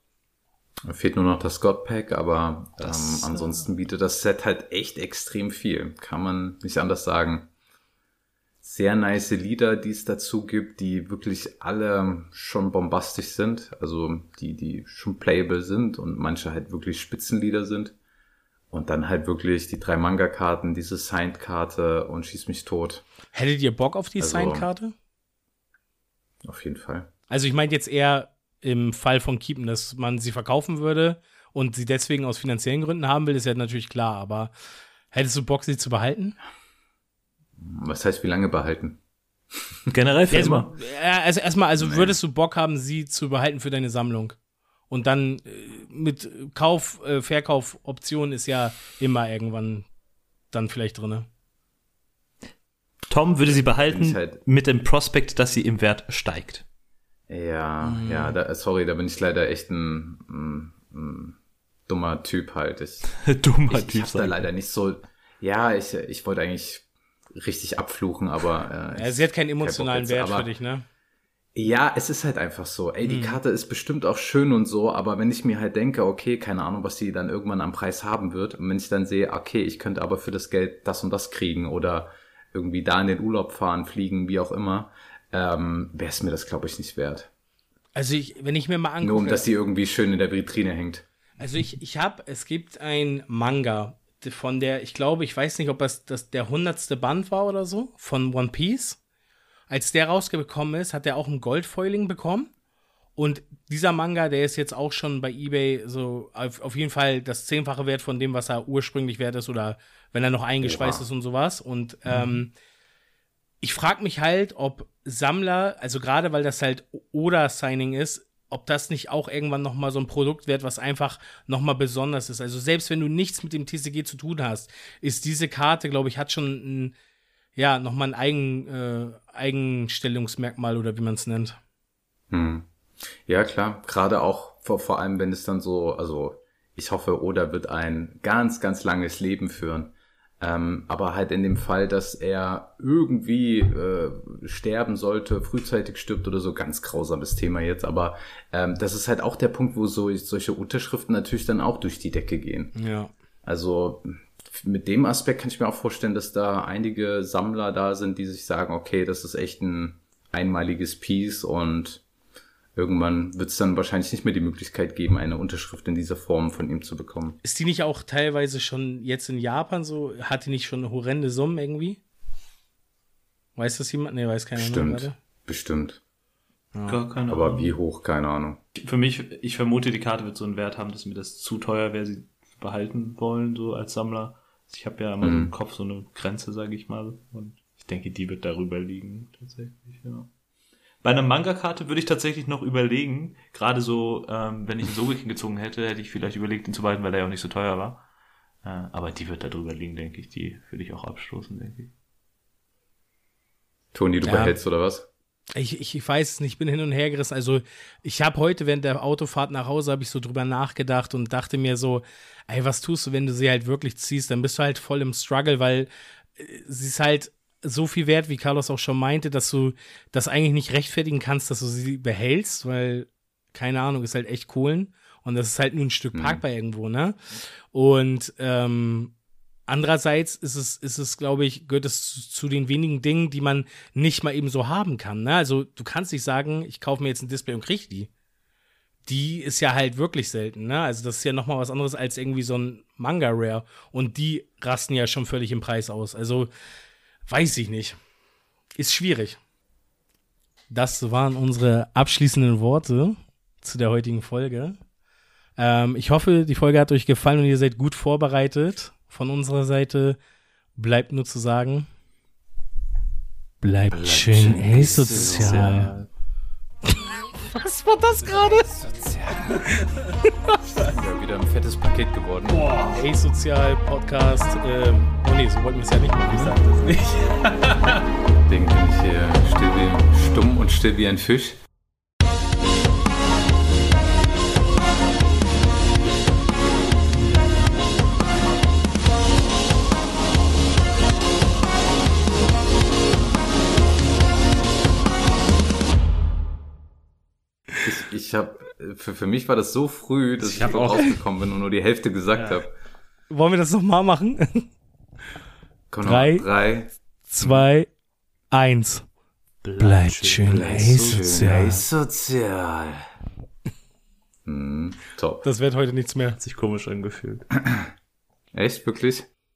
[SPEAKER 2] Da fehlt nur noch das God Pack, aber
[SPEAKER 3] Das,
[SPEAKER 2] ähm, ansonsten bietet das Set halt echt extrem viel. Kann man nicht anders sagen. Sehr nice Lieder, die es dazu gibt, die wirklich alle schon bombastisch sind. Also die, die schon playable sind und manche halt wirklich Spitzenlieder sind. Und dann halt wirklich die drei Manga-Karten, diese Signed-Karte und Schieß mich tot.
[SPEAKER 1] Hättet ihr Bock auf die
[SPEAKER 2] Also-
[SPEAKER 1] Signkarte?
[SPEAKER 2] Auf jeden Fall.
[SPEAKER 1] Also ich meine jetzt eher im Fall von Keepen, dass man sie verkaufen würde und sie deswegen aus finanziellen Gründen haben will, ist ja natürlich klar, aber hättest du Bock, sie zu behalten?
[SPEAKER 2] Was heißt, wie lange behalten?
[SPEAKER 3] Generell für
[SPEAKER 1] Also,
[SPEAKER 3] immer.
[SPEAKER 1] also erstmal, also
[SPEAKER 2] Nee.
[SPEAKER 1] würdest du Bock haben, sie zu behalten für deine Sammlung? Und dann äh, mit Kauf, äh, Verkaufoption ist ja immer irgendwann dann vielleicht drinne.
[SPEAKER 3] Tom würde sie behalten
[SPEAKER 2] ich halt-
[SPEAKER 3] mit dem Prospekt, dass sie im Wert steigt.
[SPEAKER 2] Ja,
[SPEAKER 1] Mhm.
[SPEAKER 2] ja, da, sorry, da bin ich leider echt ein, ein, ein dummer Typ halt. Ich,
[SPEAKER 3] Dummer
[SPEAKER 2] ich, ich
[SPEAKER 3] Typ
[SPEAKER 2] hab da leider nicht so. Ja, ich, ich wollte eigentlich richtig abfluchen, aber. Äh,
[SPEAKER 1] Ja, sie hat keinen emotionalen
[SPEAKER 2] jetzt,
[SPEAKER 1] Wert für dich, ne?
[SPEAKER 2] Ja, es ist halt einfach so. Ey, die
[SPEAKER 1] Mhm.
[SPEAKER 2] Karte ist bestimmt auch schön und so, aber wenn ich mir halt denke, okay, keine Ahnung, was die dann irgendwann am Preis haben wird, und wenn ich dann sehe, okay, ich könnte aber für das Geld das und das kriegen oder irgendwie da in den Urlaub fahren, fliegen, wie auch immer, ähm, wäre es mir das, glaube ich, nicht wert.
[SPEAKER 1] Also ich, wenn ich mir mal angucke.
[SPEAKER 2] Nur um, dass die irgendwie schön in der Vitrine hängt.
[SPEAKER 1] Also ich, ich habe, es gibt ein Manga von der, ich glaube, ich weiß nicht, ob das, das der hundertste Band war oder so, von One Piece. Als der rausgekommen ist, hat er auch ein Goldfoiling bekommen. Und dieser Manga, der ist jetzt auch schon bei eBay so auf, auf jeden Fall das zehnfache Wert von dem, was er ursprünglich wert ist oder wenn er noch eingeschweißt
[SPEAKER 2] Oha.
[SPEAKER 1] ist und sowas. Und ähm, ich frage mich halt, ob Sammler, also gerade weil das halt Oder-Signing ist, ob das nicht auch irgendwann noch mal so ein Produkt wird, was einfach noch mal besonders ist. Also selbst wenn du nichts mit dem TCG zu tun hast, ist diese Karte, glaube ich, hat schon ein, ja, noch mal ein Eigen, äh, Eigenstellungsmerkmal oder wie man es nennt.
[SPEAKER 2] Hm. Ja, klar. Gerade auch vor, vor allem, wenn es dann so, also ich hoffe, Oda wird ein ganz, ganz langes Leben führen. Ähm, aber halt in dem Fall, dass er irgendwie äh, sterben sollte, frühzeitig stirbt oder so, ganz grausames Thema jetzt. Aber ähm, das ist halt auch der Punkt, wo so, solche Unterschriften natürlich dann auch durch die Decke gehen.
[SPEAKER 1] Ja.
[SPEAKER 2] Also mit dem Aspekt kann ich mir auch vorstellen, dass da einige Sammler da sind, die sich sagen, okay, das ist echt ein einmaliges Piece und irgendwann wird es dann wahrscheinlich nicht mehr die Möglichkeit geben, eine Unterschrift in dieser Form von ihm zu bekommen.
[SPEAKER 1] Ist die nicht auch teilweise schon jetzt in Japan so? Hat die nicht schon horrende Summen irgendwie? Weiß das jemand? Nee, weiß keiner. ne?
[SPEAKER 2] Bestimmt,
[SPEAKER 1] Warte.
[SPEAKER 2] bestimmt.
[SPEAKER 3] Gar keine
[SPEAKER 2] Aber
[SPEAKER 3] Ahnung.
[SPEAKER 2] wie hoch, keine Ahnung.
[SPEAKER 3] Für mich, ich vermute, die Karte wird so einen Wert haben, dass mir das zu teuer wäre, sie behalten wollen, so als Sammler. Also Ich habe ja immer so im
[SPEAKER 2] Mhm.
[SPEAKER 3] Kopf so eine Grenze, sage ich mal. Und ich denke, die wird darüber liegen, tatsächlich, ja. Bei einer Manga-Karte würde ich tatsächlich noch überlegen, gerade so, ähm, wenn ich einen Sogekin gezogen hätte, hätte ich vielleicht überlegt, ihn zu behalten, weil er ja auch nicht so teuer war. Äh, aber die wird da drüber liegen, denke ich. Die würde ich auch abstoßen, denke ich.
[SPEAKER 2] Toni, du
[SPEAKER 1] Ja.
[SPEAKER 2] behältst oder was?
[SPEAKER 1] Ich, ich, ich weiß es nicht, ich bin hin und her gerissen. Also, ich habe heute während der Autofahrt nach Hause, habe ich so drüber nachgedacht und dachte mir so, ey, was tust du, wenn du sie halt wirklich ziehst? Dann bist du halt voll im Struggle, weil äh, sie ist halt so viel wert, wie Carlos auch schon meinte, dass du das eigentlich nicht rechtfertigen kannst, dass du sie behältst, weil, keine Ahnung, ist halt echt Kohlen. Und das ist halt nur ein Stück
[SPEAKER 2] Mhm.
[SPEAKER 1] parkbar irgendwo, ne? Und ähm, andererseits ist es, ist es, glaube ich, gehört es zu, zu den wenigen Dingen, die man nicht mal eben so haben kann. Ne? Also du kannst nicht sagen, ich kaufe mir jetzt ein Display und kriege die. Die ist ja halt wirklich selten, ne? Also das ist ja noch mal was anderes als irgendwie so ein Manga Rare. Und die rasten ja schon völlig im Preis aus. Also weiß ich nicht. Ist schwierig. Das waren unsere abschließenden Worte zu der heutigen Folge. Ähm, ich hoffe, die Folge hat euch gefallen und ihr seid gut vorbereitet. Von unserer Seite bleibt nur zu sagen, bleibt, schön asozial. Was war das gerade?
[SPEAKER 2] Ja, wieder ein fettes Paket geworden.
[SPEAKER 1] Asozial Podcast. Ähm, oh nee, so wollten wir es ja nicht machen. Ne?
[SPEAKER 2] Deswegen bin ich hier still wie, stumm und still wie ein Fisch. Für, für mich war das so früh, dass
[SPEAKER 3] Ich
[SPEAKER 2] ich,
[SPEAKER 3] auch-
[SPEAKER 2] rausgekommen bin und nur die Hälfte gesagt
[SPEAKER 3] Ja.
[SPEAKER 2] habe.
[SPEAKER 1] Wollen wir das nochmal machen?
[SPEAKER 2] Komm,
[SPEAKER 1] Drei.
[SPEAKER 2] noch drei.
[SPEAKER 1] Zwei, eins. Bleibt schön asozial.
[SPEAKER 2] Asozial. Hm, top.
[SPEAKER 1] Das wird heute nichts mehr.
[SPEAKER 3] Hat sich komisch angefühlt.
[SPEAKER 2] Echt, wirklich?